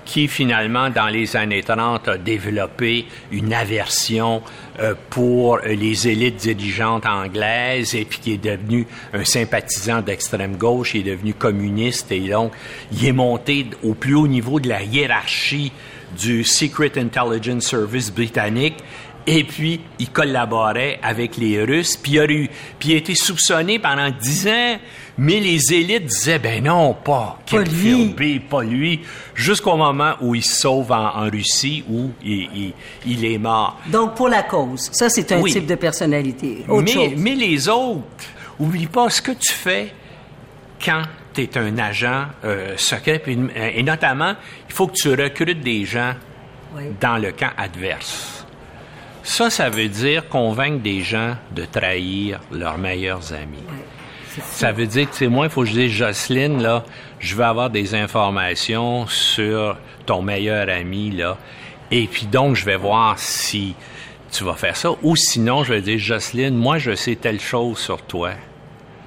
qui finalement, dans les années 30, a développé une aversion euh, pour les élites dirigeantes anglaises et puis qui est devenu un sympathisant d'extrême gauche, il est devenu communiste et donc il est monté au plus haut niveau de la hiérarchie du Secret Intelligence Service britannique et puis, il collaborait avec les Russes, puis a, eu, puis il a été soupçonné pendant dix ans, mais les élites disaient, ben non, pas, Pas lui. pas lui, jusqu'au moment où il se sauve en, en Russie, où il, il- il est mort. Donc, pour la cause. Ça, c'est un Oui. type de personnalité. Autre mais, chose. mais les autres, oublie pas ce que tu fais quand tu es un agent euh, secret, et notamment, il faut que tu recrutes des gens Oui. dans le camp adverse. Ça, ça veut dire convaincre des gens de trahir leurs meilleurs amis. Ça veut dire que, moi, il faut que je dise, Jocelyne, là, je veux avoir des informations sur ton meilleur ami, là. Et puis donc, je vais voir si tu vas faire ça. Ou sinon, je vais dire, Jocelyne, moi, je sais telle chose sur toi.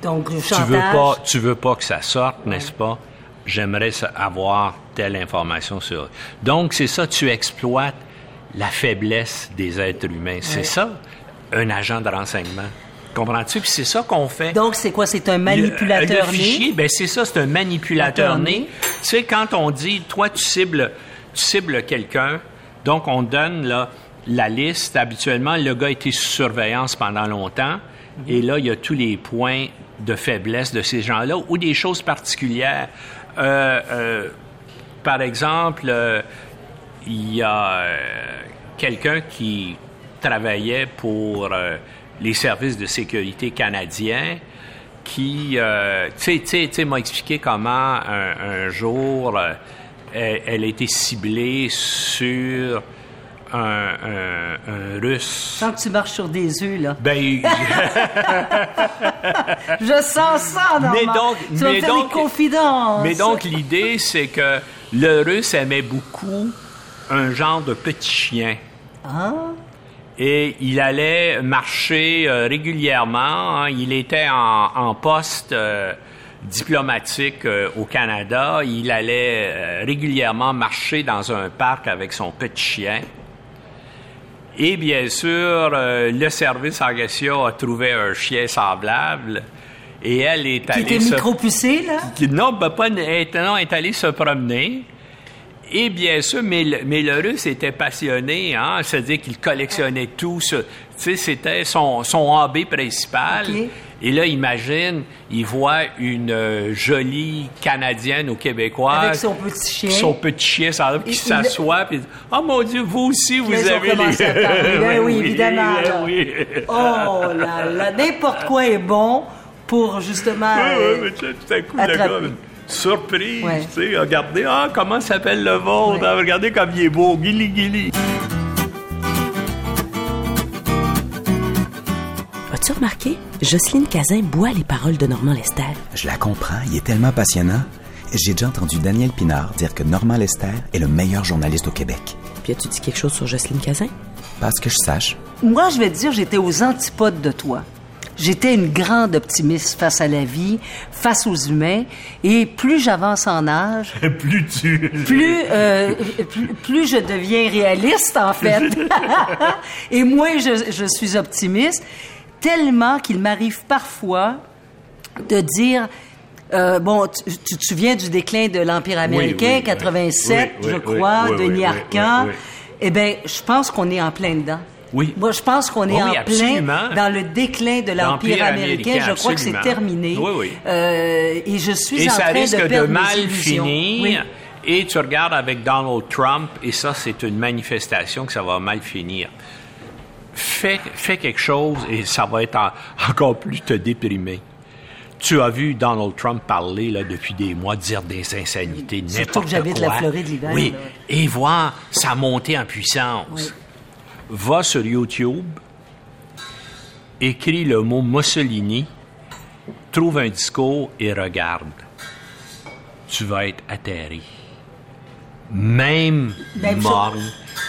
Donc, le Tu veux pas, tu veux pas que ça sorte, n'est-ce pas? J'aimerais avoir telle information sur. Donc, c'est ça, tu exploites la faiblesse des êtres humains. C'est ça, un agent de renseignement. Comprends-tu? Puis c'est ça qu'on fait. Donc, c'est quoi? C'est un manipulateur Le, le né? ben c'est ça, c'est un manipulateur né. né. Tu sais, quand on dit, toi, tu cibles, tu cibles quelqu'un, donc on donne là, la liste. Habituellement, le gars a été sous surveillance pendant longtemps, et là, il y a tous les points de faiblesse de ces gens-là ou des choses particulières. Euh, euh, par exemple, euh, il y a euh, quelqu'un qui travaillait pour euh, les services de sécurité canadiens qui, euh, tu sais, m'a expliqué comment un, un jour euh, elle, elle a été ciblée sur un, un- un russe. Sans que tu marches sur des œufs, là. Ben, Je sens ça, Normand. Mais donc- tu mais donc- des confidences. Mais donc, l'idée, c'est que le russe aimait beaucoup un genre de petit chien. Ah, Et il allait marcher euh, régulièrement. hein. Il était en, en poste euh, diplomatique euh, au Canada. Il allait régulièrement marcher dans un parc avec son petit chien. Et bien sûr, le service en question a trouvé un chien semblable. Et elle est qui allée était se micro-pucé, là? qui- Non, ben pas, non, est allé se promener. Et bien sûr, russe était passionné, hein, c'est-à-dire qu'il collectionnait tout. ce- Tu sais, c'était son, son hobby principal. Et là, imagine, il voit une euh, jolie Canadienne ou Québécoise. Avec son petit chien. Son petit chien, ça, qui s'assoit, puis Oh mon Dieu, vous aussi, vous là, avez commencé à parler. Ben oui, évidemment, ben oui. Oh là là, n'importe quoi est bon pour justement... Ouais, ouais, euh, mais tu sais, tout à coup, le gars, surprise, Ouais. tu sais, regardez, ah, comment s'appelle le vôtre, Ouais. Ah, regardez comme il est beau, guili guili. As-tu remarqué? Jocelyne Cazin boit les paroles de Normand Lester. Je la comprends, il est tellement passionnant. J'ai déjà entendu Daniel Pinard dire que Normand Lester est le meilleur journaliste au Québec. Puis as-tu dit quelque chose sur Jocelyne Cazin? Pas à ce que je sache. Moi, je vais te dire, j'étais aux antipodes de toi. J'étais une grande optimiste face à la vie, face aux humains, et plus j'avance en âge, Plus tu... plus, euh, plus, plus je deviens réaliste, en fait. et moins je, je suis optimiste, tellement qu'il m'arrive parfois de dire... euh, bon, tu, tu te souviens du déclin de l'Empire américain, oui, oui. 87, Oui, oui, je crois, oui, Denis oui, Arcand. Eh bien, je pense qu'on est en plein dedans. Oui. Moi, je pense qu'on est Oui, en absolument. plein dans le déclin de l'Empire américain. américain, Je crois que c'est terminé. Oui, oui. Euh, et je suis Et en ça train risque de de, perdre mes mal illusions. finir. Oui. Et tu regardes avec Donald Trump, et ça, c'est une manifestation que ça va mal finir. Fais, fais quelque chose et ça va être en- encore plus te déprimer. Tu as vu Donald Trump parler là, depuis des mois, dire des insanités, Surtout n'importe quoi. que j'habite la Floride l'hiver, Oui, là. et voir sa montée en puissance. Oui. Va sur YouTube, écris le mot Mussolini, trouve un discours et regarde. Tu vas être atterri. Même, Même morne,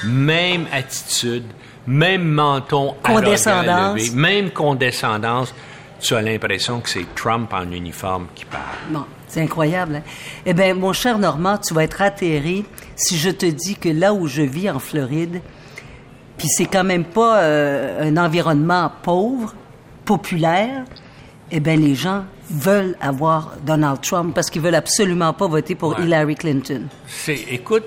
même attitude, même menton Condescendance. levé, même condescendance. Tu as l'impression que c'est Trump en uniforme qui parle. Bon, c'est incroyable. Hein? Eh bien, mon cher Normand, tu vas être atterri si je te dis que là où je vis en Floride, puis c'est quand même pas euh, un environnement pauvre, populaire, eh bien, les gens veulent avoir Donald Trump parce qu'ils veulent absolument pas voter pour Ouais. Hillary Clinton. C'est, écoute,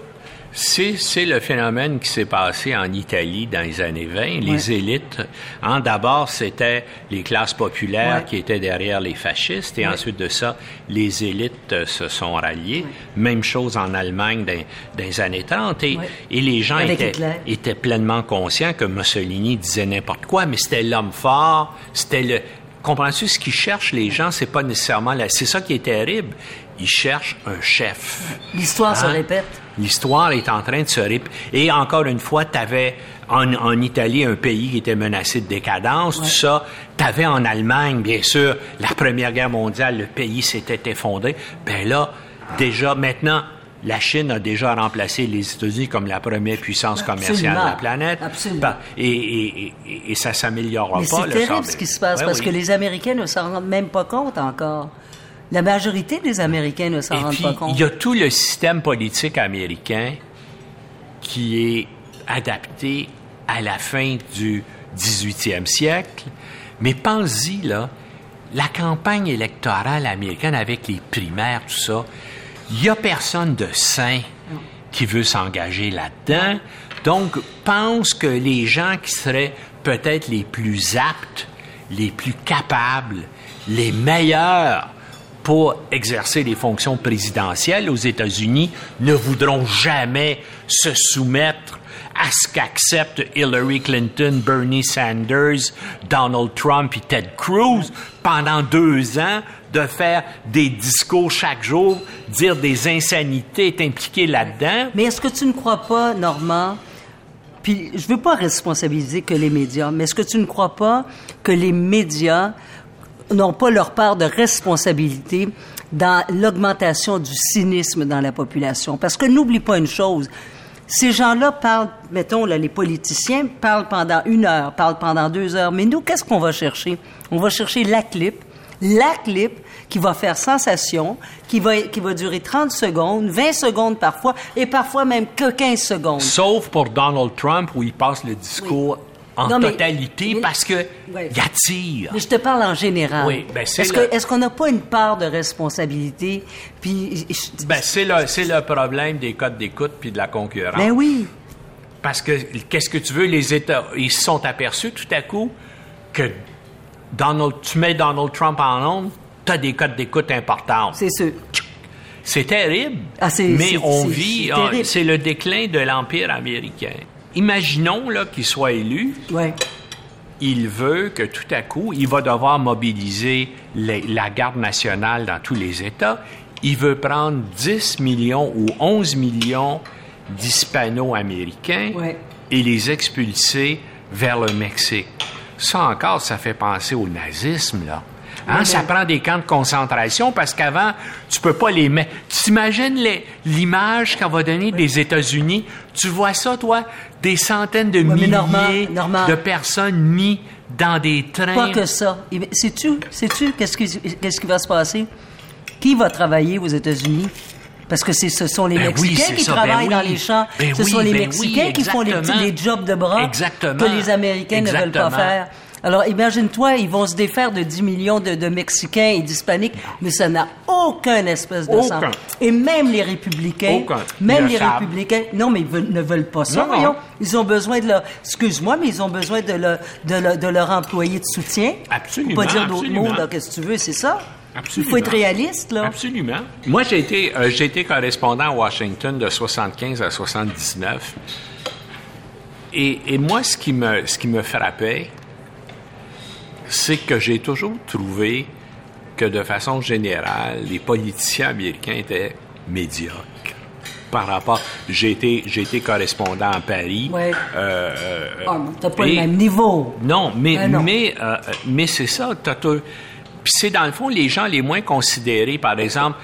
c'est, le phénomène qui s'est passé en Italie dans les années 20. Les élites, hein, d'abord, c'était les classes populaires Ouais. qui étaient derrière les fascistes, et ensuite de ça, les élites euh, se sont ralliées. Même chose en Allemagne dans, dans les années 30. Et, les gens étaient, étaient pleinement conscients que Mussolini disait n'importe quoi, mais c'était l'homme fort, c'était le... Comprends-tu, ce qu'ils cherchent, les gens, c'est pas nécessairement... La... C'est ça qui est terrible. Ils cherchent un chef. L'histoire se Hein? répète. L'histoire est en train de se rép... Et encore une fois, tu avais en, en Italie un pays qui était menacé de décadence, tout ça. Tu avais en Allemagne, bien sûr, la Première Guerre mondiale, le pays s'était effondré. Ben là, déjà, maintenant, la Chine a déjà remplacé les États-Unis comme la première puissance commerciale de la planète. Absolument. Ben, Et, et, et, et ça s'améliorera Mais pas. c'est terrible ce qui se passe Ouais, parce oui. que les Américains ne s'en rendent même pas compte encore. La majorité des Américains ne s'en rendent pas compte. il y a tout le système politique américain qui est adapté à la fin du 18e siècle. Mais pense-y, là, la campagne électorale américaine avec les primaires, tout ça, il n'y a personne de sain qui veut s'engager là-dedans. Donc, pense que les gens qui seraient peut-être les plus aptes, les plus capables, les meilleurs pour exercer les fonctions présidentielles aux États-Unis ne voudront jamais se soumettre à ce qu'acceptent Hillary Clinton, Bernie Sanders, Donald Trump et Ted Cruz pendant deux ans de faire des discours chaque jour, dire des insanités, être impliqué là-dedans. Mais est-ce que tu ne crois pas, Normand, puis je veux pas responsabiliser que les médias, mais est-ce que tu ne crois pas que les médias n'ont pas leur part de responsabilité dans l'augmentation du cynisme dans la population? Parce que n'oublie pas une chose, ces gens-là parlent, mettons, là, les politiciens parlent pendant une heure, parlent pendant deux heures, mais nous, qu'est-ce qu'on va chercher? On va chercher la clip, la clip qui va faire sensation, qui va, qui va durer 30 secondes, 20 secondes parfois, et parfois même que 15 secondes. Sauf pour Donald Trump où il passe le discours en Non, mais- totalité mais- parce que Ouais. attire. Mais je te parle en général. Oui, ben, c'est est-ce, le- que, est-ce qu'on n'a pas une part de responsabilité? Puis, je- Ben, c'est le, c'est le problème des codes d'écoute puis de la concurrence. ben oui. Parce que, qu'est-ce que tu veux, les États, ils se sont aperçus tout à coup que Donald, tu mets Donald Trump en onde, tu as des codes d'écoute importants. C'est sûr. C'est terrible. Ah, c'est- mais c'est- on c'est- vit, c'est le déclin de l'Empire américain. Imaginons là, qu'il soit élu, Ouais. il veut que tout à coup, il va devoir mobiliser les- la garde nationale dans tous les États. Il veut prendre 10 millions ou 11 millions d'hispano-américains Ouais. et les expulser vers le Mexique. Ça encore, ça fait penser au nazisme, là. Hein, ça prend des camps de concentration parce qu'avant, tu peux pas les mettre. Tu t'imagines l'image qu'on va donner des États-Unis? Tu vois ça, toi? Des centaines de milliers Normand, Normand. de personnes mis dans des trains. Pas que ça. Eh Sais-tu, sais-tu qu'est-ce qui, qu'est-ce qui va se passer? Qui va travailler aux États-Unis? Parce que ce sont les Ben Mexicains qui ça, travaillent ben dans oui. les champs. Ben ce oui, sont les Mexicains qui font les, jobs de bras Exactement. que les Américains ne veulent pas faire. Alors, imagine-toi, ils vont se défaire de 10 millions de, de Mexicains et d'Hispaniques, mais ça n'a aucun espèce de Aucun. sens. Et même les républicains, Aucun. même les républicains, non, mais ils veulent- ne veulent pas ça, Non. Ils ont besoin de leur, excuse-moi, mais ils ont besoin de, leur- de, leur- de leur employé de soutien. Absolument, Faut pas dire d'autres mots, là, qu'est-ce que tu veux, c'est ça? Absolument. Il faut être réaliste, là. Absolument. Moi, j'ai été, euh, j'ai été correspondant à Washington de 75 à 79. Et, et moi, ce qui, me, ce qui me frappait, c'est que j'ai toujours trouvé que de façon générale, les politiciens américains étaient médiocres. Par rapport, j'ai été, j'ai été correspondant à Paris. Ouais. Euh, euh, Ah, t'as pas et- le même niveau. non, mais, non. mais, euh, mais c'est ça. t'as tout- Puis c'est dans le fond les gens les moins considérés. Par exemple,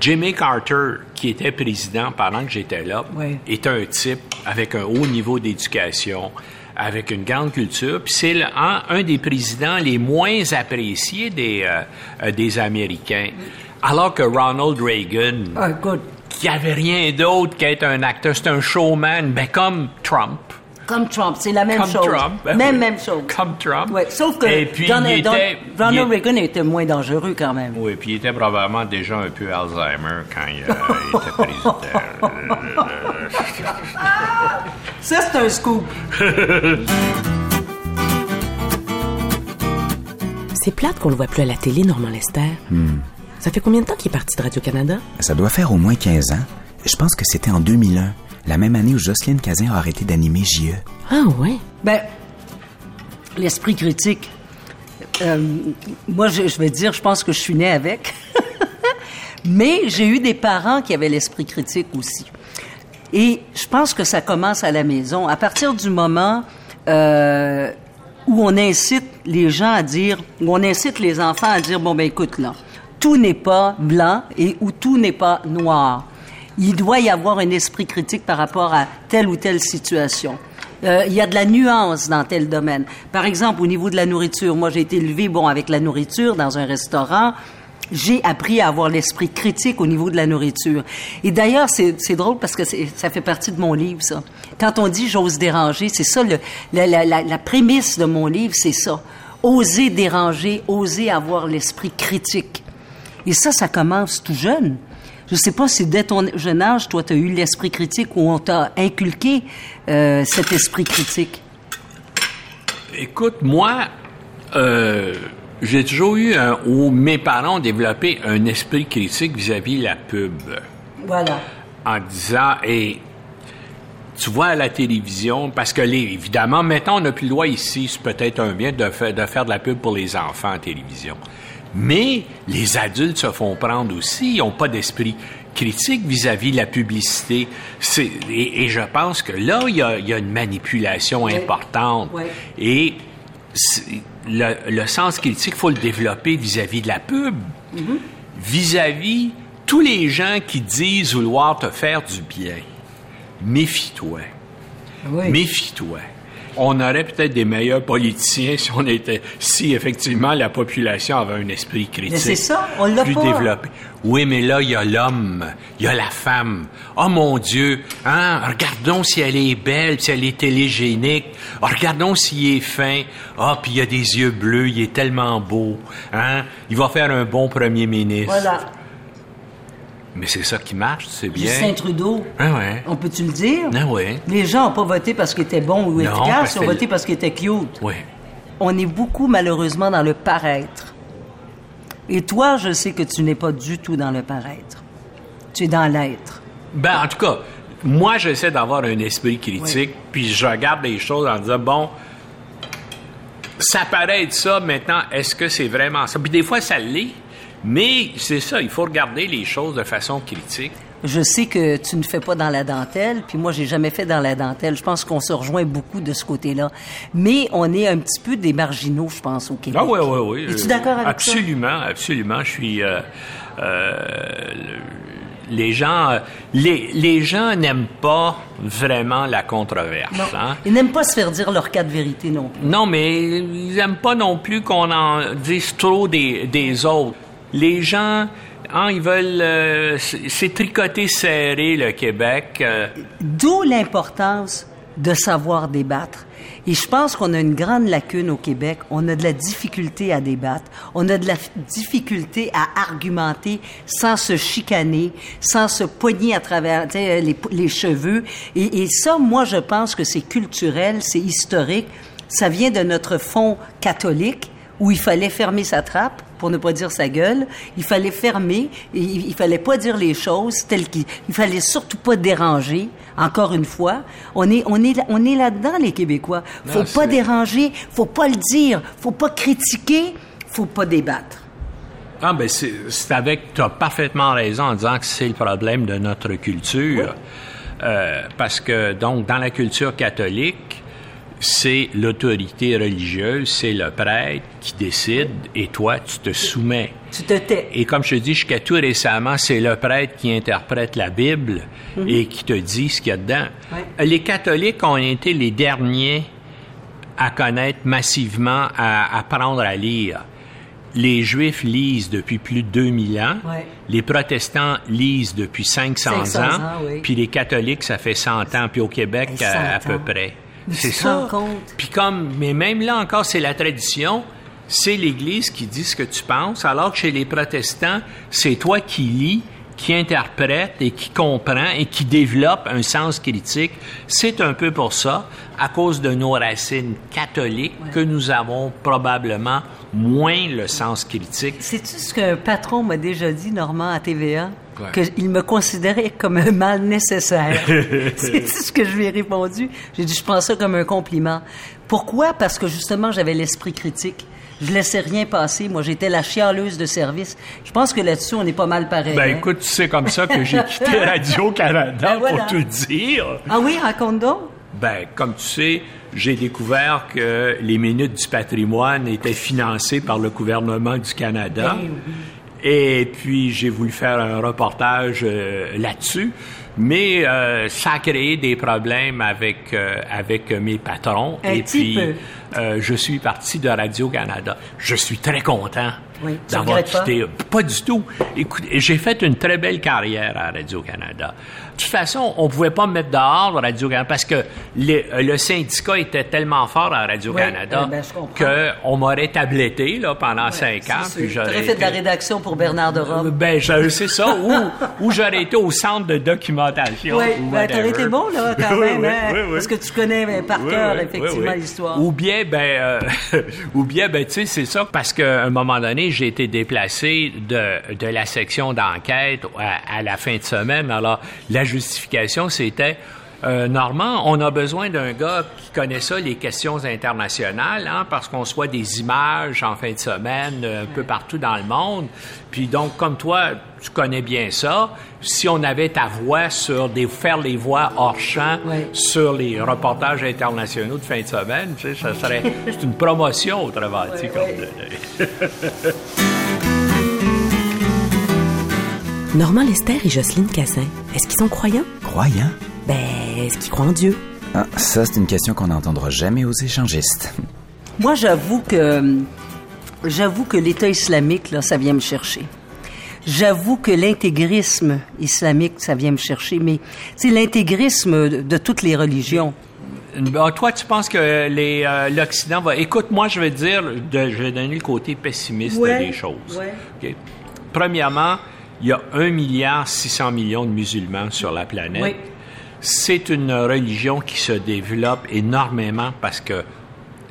Jimmy Carter, qui était président pendant que j'étais là, Ouais. était un type avec un haut niveau d'éducation, avec une grande culture. Puis c'est un, un des présidents les moins appréciés des, euh, euh, des Américains. Alors que Ronald Reagan, qu'il n'y avait rien d'autre qu'être un acteur. C'est un showman, ben comme Trump. Comme Trump, c'est la même Comme chose. Trump, ben même, oui. même chose. Comme Trump. Ouais, sauf que Et puis, Donald, il Don- était- Ronald il- Reagan était moins dangereux quand même. Oui, puis il était probablement déjà un peu Alzheimer quand il, euh, il était président. Ça, c'est un scoop. C'est plate qu'on le voit plus à la télé, Normand Lester. Ça fait combien de temps qu'il est parti de Radio-Canada? Ça doit faire au moins 15 ans. Je pense que c'était en 2001, la même année où Jocelyne Cazin a arrêté d'animer JE. Ah ouais? Ben, l'esprit critique. euh, moi, je, je vais dire, je pense que je suis né avec. Mais j'ai eu des parents qui avaient l'esprit critique aussi. Et je pense que ça commence à la maison. À partir du moment euh, où on incite les gens à dire, où on incite les enfants à dire, bon, ben écoute, là, tout n'est pas blanc et où tout n'est pas noir. Il doit y avoir un esprit critique par rapport à telle ou telle situation. Euh, il y a de la nuance dans tel domaine. Par exemple, au niveau de la nourriture, moi j'ai été élevé bon avec la nourriture dans un restaurant. J'ai appris à avoir l'esprit critique au niveau de la nourriture. Et d'ailleurs, c'est drôle parce que ça fait partie de mon livre, ça. Quand on dit j'ose déranger, c'est ça le, la, la, la, la prémisse de mon livre, c'est ça. Oser déranger, oser avoir l'esprit critique. Et ça, ça commence tout jeune. Je sais pas si dès ton jeune âge, toi, tu as eu l'esprit critique ou on t'a inculqué euh, cet esprit critique. Écoute, moi, euh, j'ai toujours eu un, où mes parents ont développé un esprit critique vis-à-vis de la pub. Voilà. en disant, et tu vois à la télévision, parce que les, évidemment, maintenant, on n'a plus le droit ici, c'est peut-être un bien de, fa- de faire de la pub pour les enfants en télévision. Mais les adultes se font prendre aussi, ils n'ont pas d'esprit critique vis-à-vis de la publicité. C'est- Et, et je pense que là, il y a, il y a une manipulation importante. Oui. Et le, le sens critique, il faut le développer vis-à-vis de la pub. Vis-à-vis tous les gens qui disent vouloir te faire du bien. Méfie-toi. Oui. Méfie-toi. On aurait peut-être des meilleurs politiciens si on était, si effectivement la population avait un esprit critique. Mais c'est ça, on l'a plus pas. développé. Oui, mais là, il y a l'homme, il y a la femme. Oh mon Dieu, hein, regardons si elle est belle, si elle est télégénique. Oh, regardons s'il est fin. Ah, puis il a des yeux bleus, il est tellement beau. Hein, il va faire un bon premier ministre. Voilà. Mais c'est ça qui marche, c'est bien. Justin Trudeau. Ah ouais. On peut-tu le dire? Ah ouais. Les gens n'ont pas voté parce qu'il était bon ou Non, efficace, ils ont voté parce qu'il était cute. Ouais. On est beaucoup, malheureusement, dans le paraître. Et toi, je sais que tu n'es pas du tout dans le paraître. Tu es dans l'être. Ben, en tout cas, moi, j'essaie d'avoir un esprit critique, puis je regarde les choses en disant, bon, ça paraît être ça, maintenant, est-ce que c'est vraiment ça? Puis des fois, ça l'est, mais c'est ça, il faut regarder les choses de façon critique. Je sais que tu ne fais pas dans la dentelle, puis moi, j'ai jamais fait dans la dentelle. Je pense qu'on se rejoint beaucoup de ce côté-là. Mais on est un petit peu des marginaux, je pense, au Québec. Ah oui, oui, oui. Es-tu d'accord avec absolument, Absolument, Je suis... euh, euh, le- les gens, les, les gens n'aiment pas vraiment la controverse. ça? Non. hein. Ils n'aiment pas se faire dire leur cas de vérité non plus. Non, mais ils n'aiment pas non plus qu'on en dise trop des, des autres. Les gens, hein, ils veulent... euh, c'est tricoté serré, le Québec. euh, D'où l'importance de savoir débattre. Et je pense qu'on a une grande lacune au Québec. On a de la difficulté à débattre. On a de la difficulté à argumenter sans se chicaner, sans se poigner à travers les, les cheveux. Et, et ça, moi, je pense que c'est culturel, c'est historique. Ça vient de notre fond catholique où il fallait fermer sa trappe pour ne pas dire sa gueule. Il fallait fermer, et il, fallait pas dire les choses telles qu'il il fallait surtout pas déranger. Encore une fois, on est on est on est là-dedans les Québécois. Faut Non, pas déranger, faut pas le dire, faut pas critiquer, faut pas débattre. Ah, ben c'est c'est avec, tu as parfaitement raison en disant que c'est le problème de notre culture. Euh, parce que, donc, dans la culture catholique, c'est l'autorité religieuse, c'est le prêtre qui décide et toi, tu te soumets. Tu te tais. Et comme je te dis, jusqu'à tout récemment, c'est le prêtre qui interprète la Bible et qui te dit ce qu'il y a dedans. Ouais. Les catholiques ont été les derniers à connaître massivement, à apprendre à lire. les Juifs lisent depuis plus de 2000 ans, Ouais. les protestants lisent depuis 500, 500 ans, ans, oui. puis les catholiques, ça fait 100 ans, puis au Québec, à, à 100 peu près. C'est ça. Puis comme, mais même là encore, c'est la tradition. C'est l'Église qui dit ce que tu penses, alors que chez les protestants, c'est toi qui lis, qui interprète et qui comprend et qui développe un sens critique. C'est un peu pour ça, à cause de nos racines catholiques, que nous avons probablement moins le sens critique. Sais-tu ce qu'un patron m'a déjà dit, Normand, à TVA? Qu'il me considérait comme un mal nécessaire. C'est ce que je lui ai répondu. J'ai dit, je prends ça comme un compliment. Pourquoi? Parce que justement, j'avais l'esprit critique. Je laissais rien passer. Moi, j'étais la chialeuse de service. Je pense que là-dessus, on est pas mal pareil. Ben hein? écoute, tu sais comme ça que j'ai quitté Radio-Canada Ben voilà. pour tout dire. Ah oui, raconte donc. Ben, comme tu sais, j'ai découvert que les minutes du patrimoine étaient financées par le gouvernement du Canada. Ben Et puis, j'ai voulu faire un reportage euh, là-dessus. Mais euh, ça a créé des problèmes avec, euh, avec mes patrons. Un Et petit puis, peu. Euh, je suis parti de Radio-Canada. Je suis très content Oui, d'avoir pas? quitté. Pas du tout. Écoute, j'ai fait une très belle carrière à Radio-Canada. De toute façon, on pouvait pas me mettre dehors de Radio-Canada parce que les- euh, le syndicat était tellement fort à Radio-Canada Oui, euh, ben, qu'on m'aurait tabletté là, pendant cinq ans. puis j'aurais fait de la rédaction pour Bernard de Rome. Ben, je- c'est ça. Ou, ou j'aurais été au centre de documentation. Oui, ou ben, t'aurais été bon, là, quand même, oui, hein, parce que tu connais ben, par cœur, effectivement, l'histoire. Ou bien, ben, euh, ou bien, ben, tu sais, c'est ça, parce qu'à un moment donné, j'ai été déplacé de, de la section d'enquête à, à la fin de semaine. Alors, la justification, c'était, euh, Normand, on a besoin d'un gars qui connaît ça, les questions internationales, hein, parce qu'on soit des images en fin de semaine euh, un peu partout dans le monde. Puis donc, comme toi, tu connais bien ça. Si on avait ta voix sur des faire les voix hors champ Ouais. sur les reportages internationaux de fin de semaine, tu sais, ça serait c'est une promotion autrement dit Ouais, ouais. Normand Lester et Jocelyne Cassin, est-ce qu'ils sont croyants? Croyant? Ben, est-ce qu'ils croient en Dieu? Ah, ça, c'est une question qu'on n'entendra jamais aux échangistes. Moi, j'avoue que j'avoue que l'État islamique, là, ça vient me chercher. J'avoue que l'intégrisme islamique, ça vient me chercher, mais c'est l'intégrisme de, de toutes les religions. Ah, toi, tu penses que les, euh, l'Occident va... Écoute, moi, je vais te dire, de- je vais donner le côté pessimiste Ouais, des choses. ouais. OK? Premièrement, il y a 1 milliard 600 millions de musulmans sur la planète. Oui. C'est une religion qui se développe énormément parce que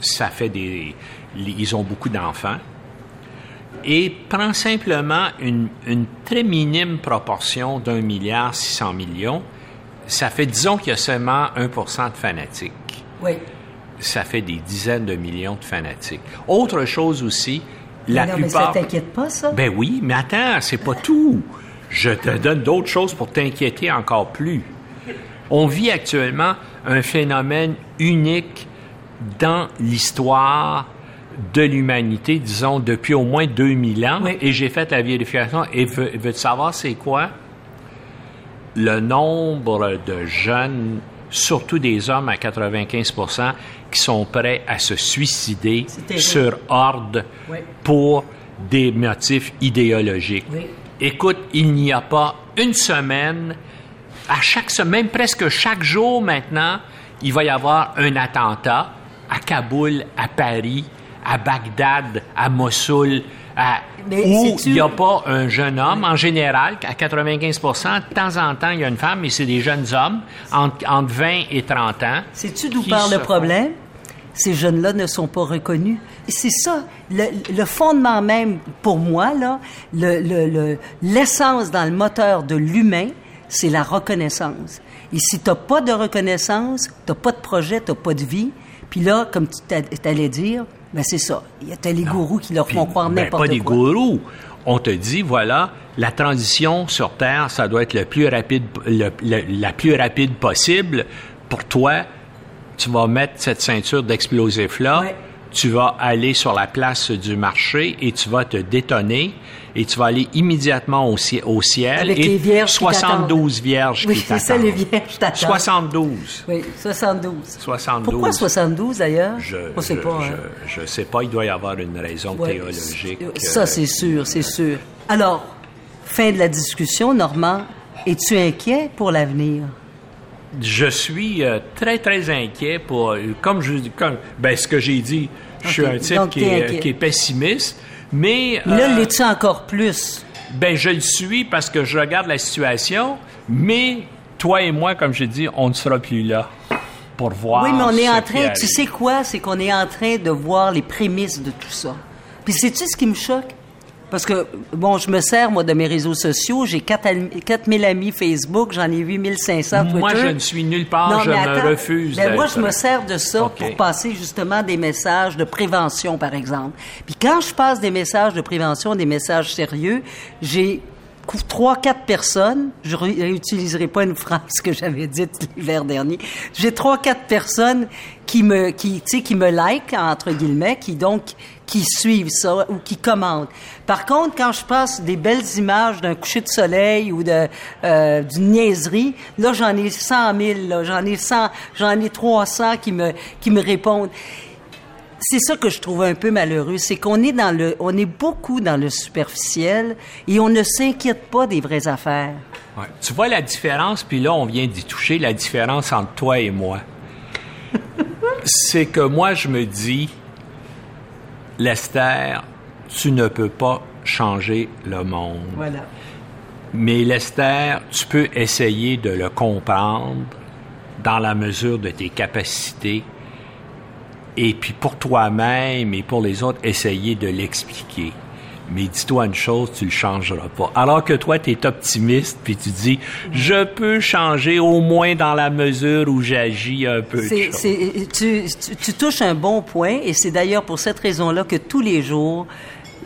ça fait des... Ils ont beaucoup d'enfants. Et prends simplement une, une très minime proportion d'un milliard 600 millions. Ça fait, disons qu'il y a seulement 1% de fanatiques Oui. ça fait des dizaines de millions de fanatiques. Autre chose aussi, la non, mais plupart. ça t'inquiète pas, ça? Ben oui, mais attends, c'est pas tout. Je te donne d'autres choses pour t'inquiéter encore plus. On vit actuellement un phénomène unique dans l'histoire de l'humanité, disons, depuis au moins 2000 ans. Oui. Et j'ai fait la vérification. Et veux, veux-tu savoir c'est quoi? Le nombre de jeunes, surtout des hommes à 95% qui sont prêts à se suicider sur ordre Oui. pour des motifs idéologiques. Oui. Écoute, il n'y a pas une semaine, à chaque semaine, presque chaque jour maintenant, il va y avoir un attentat à Kaboul, à Paris, à Bagdad, à Mossoul, à, où il n'y a pas un jeune homme, en général, à 95 de temps en temps, il y a une femme, mais c'est des jeunes hommes, entre, entre 20 et 30 ans. Sais-tu d'où part le problème? Ces jeunes-là ne sont pas reconnus. C'est ça, le, le fondement même, pour moi, là, le- le- le- l'essence dans le moteur de l'humain, c'est la reconnaissance. Et si t'as pas de reconnaissance, t'as pas de projet, t'as pas de vie, puis là, comme tu t'a- t'allais dire, ben c'est ça. Il y a les gourous qui leur font croire ben, n'importe pas des quoi. gourous. On te dit, voilà, la transition sur Terre, ça doit être le plus rapide, le- le- la plus rapide possible. Pour toi, tu vas mettre cette ceinture d'explosifs-là. Ouais. Tu vas aller sur la place du marché et tu vas te détonner et tu vas aller immédiatement au, cie- au ciel. Avec et les vierges qui 72 t'attendent. vierges Oui, qui c'est ça, t'attendent. les vierges t'attendent. 72. Oui, 72. 72. Pourquoi 72 d'ailleurs? Je sait je- pas. hein. je- je sais pas, il doit y avoir une raison Ouais, théologique. Ça, euh, c'est sûr, c'est sûr. Alors, fin de la discussion, Normand. Es-tu inquiet pour l'avenir? Je suis euh, très, très inquiet pour, euh, comme je comme, ben, ce que j'ai dit, je suis un type donc qui est, inquiet. qui est pessimiste, mais Mais Là, euh, l'es-tu encore plus? ben, je le suis parce que je regarde la situation, mais toi et moi, comme j'ai dit, on ne sera plus là pour voir. Oui, mais on est en train, tu sais quoi? C'est qu'on est en train de voir les prémices de tout ça. Puis sais-tu ce qui me choque? Parce que, bon, je me sers, moi, de mes réseaux sociaux. J'ai 4000 amis Facebook, j'en ai 8500 Twitter. Moi, je ne suis nulle part, je mais me attends. refuse Ben, moi, je me sers de ça pour passer justement des messages de prévention, par exemple. Puis quand je passe des messages de prévention, des messages sérieux, j'ai trois, quatre personnes, je ré- réutiliserai pas une phrase que j'avais dite l'hiver dernier. J'ai trois, quatre personnes qui me, qui, tu sais, qui me like, entre guillemets, qui donc, qui suivent ça ou qui commentent. Par contre, quand je passe des belles images d'un coucher de soleil ou de, euh, d'une niaiserie, là, j'en ai 100 000, là, j'en ai 100, j'en ai 300 qui me, qui me répondent c'est ça que je trouve un peu malheureux, c'est qu'on est dans le, on est beaucoup dans le superficiel et on ne s'inquiète pas des vraies affaires. Ouais. Tu vois la différence, puis là, on vient d'y toucher, la différence entre toi et moi. C'est que moi, je me dis, Lester, tu ne peux pas changer le monde. Voilà. Mais Lester, tu peux essayer de le comprendre dans la mesure de tes capacités. Et puis pour toi-même et pour les autres, essayer de l'expliquer. Mais dis-toi une chose, tu le changeras pas. Alors que toi, tu es optimiste, puis tu dis, je peux changer au moins dans la mesure où j'agis un peu. C'est, c'est, tu, tu, tu touches un bon point et c'est d'ailleurs pour cette raison-là que tous les jours,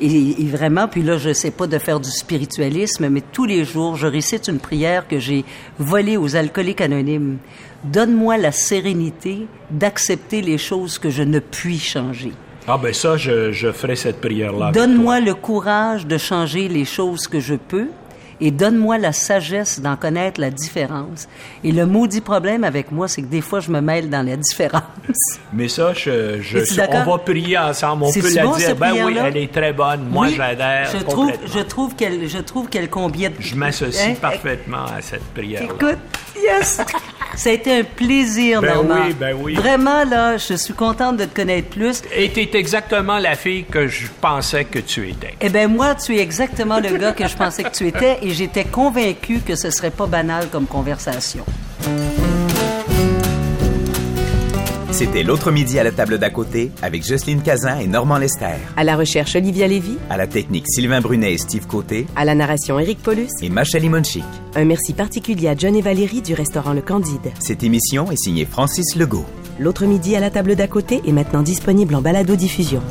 et, et vraiment, puis là, je sais pas de faire du spiritualisme, mais tous les jours, je récite une prière que j'ai volée aux alcooliques anonymes. Donne-moi la sérénité d'accepter les choses que je ne puis changer. Ah ben ça, je, je ferai cette prière-là. Donne-moi le courage de changer les choses que je peux et donne-moi la sagesse d'en connaître la différence. Et le maudit problème avec moi, c'est que des fois, je me mêle dans la différence. Mais ça, je, je, on va prier ensemble. On peut la bon, dire. Ben oui, elle est très bonne. Moi, Oui, j'adhère Je trouve, je trouve qu'elle, je trouve qu'elle combien Je m'associe Hein? parfaitement à cette prière. Écoute, yes! Ça a été un plaisir, Ben Normand. oui, ben oui. Vraiment, là, je suis contente de te connaître plus. Et t'es exactement la fille que je pensais que tu étais. Eh bien, moi, tu es exactement le gars que je pensais que tu étais et j'étais convaincue que ce serait pas banal comme conversation. C'était l'autre midi à la table d'à côté avec Jocelyne Cazin et Normand Lester. À la recherche, Olivia Lévy. À la technique, Sylvain Brunet et Steve Côté. À la narration, Éric Paulus. Et Macha Limonchik. Un merci particulier à John et Valérie du restaurant Le Candide. Cette émission est signée Francis Legault. L'autre midi à la table d'à côté est maintenant disponible en balado-diffusion.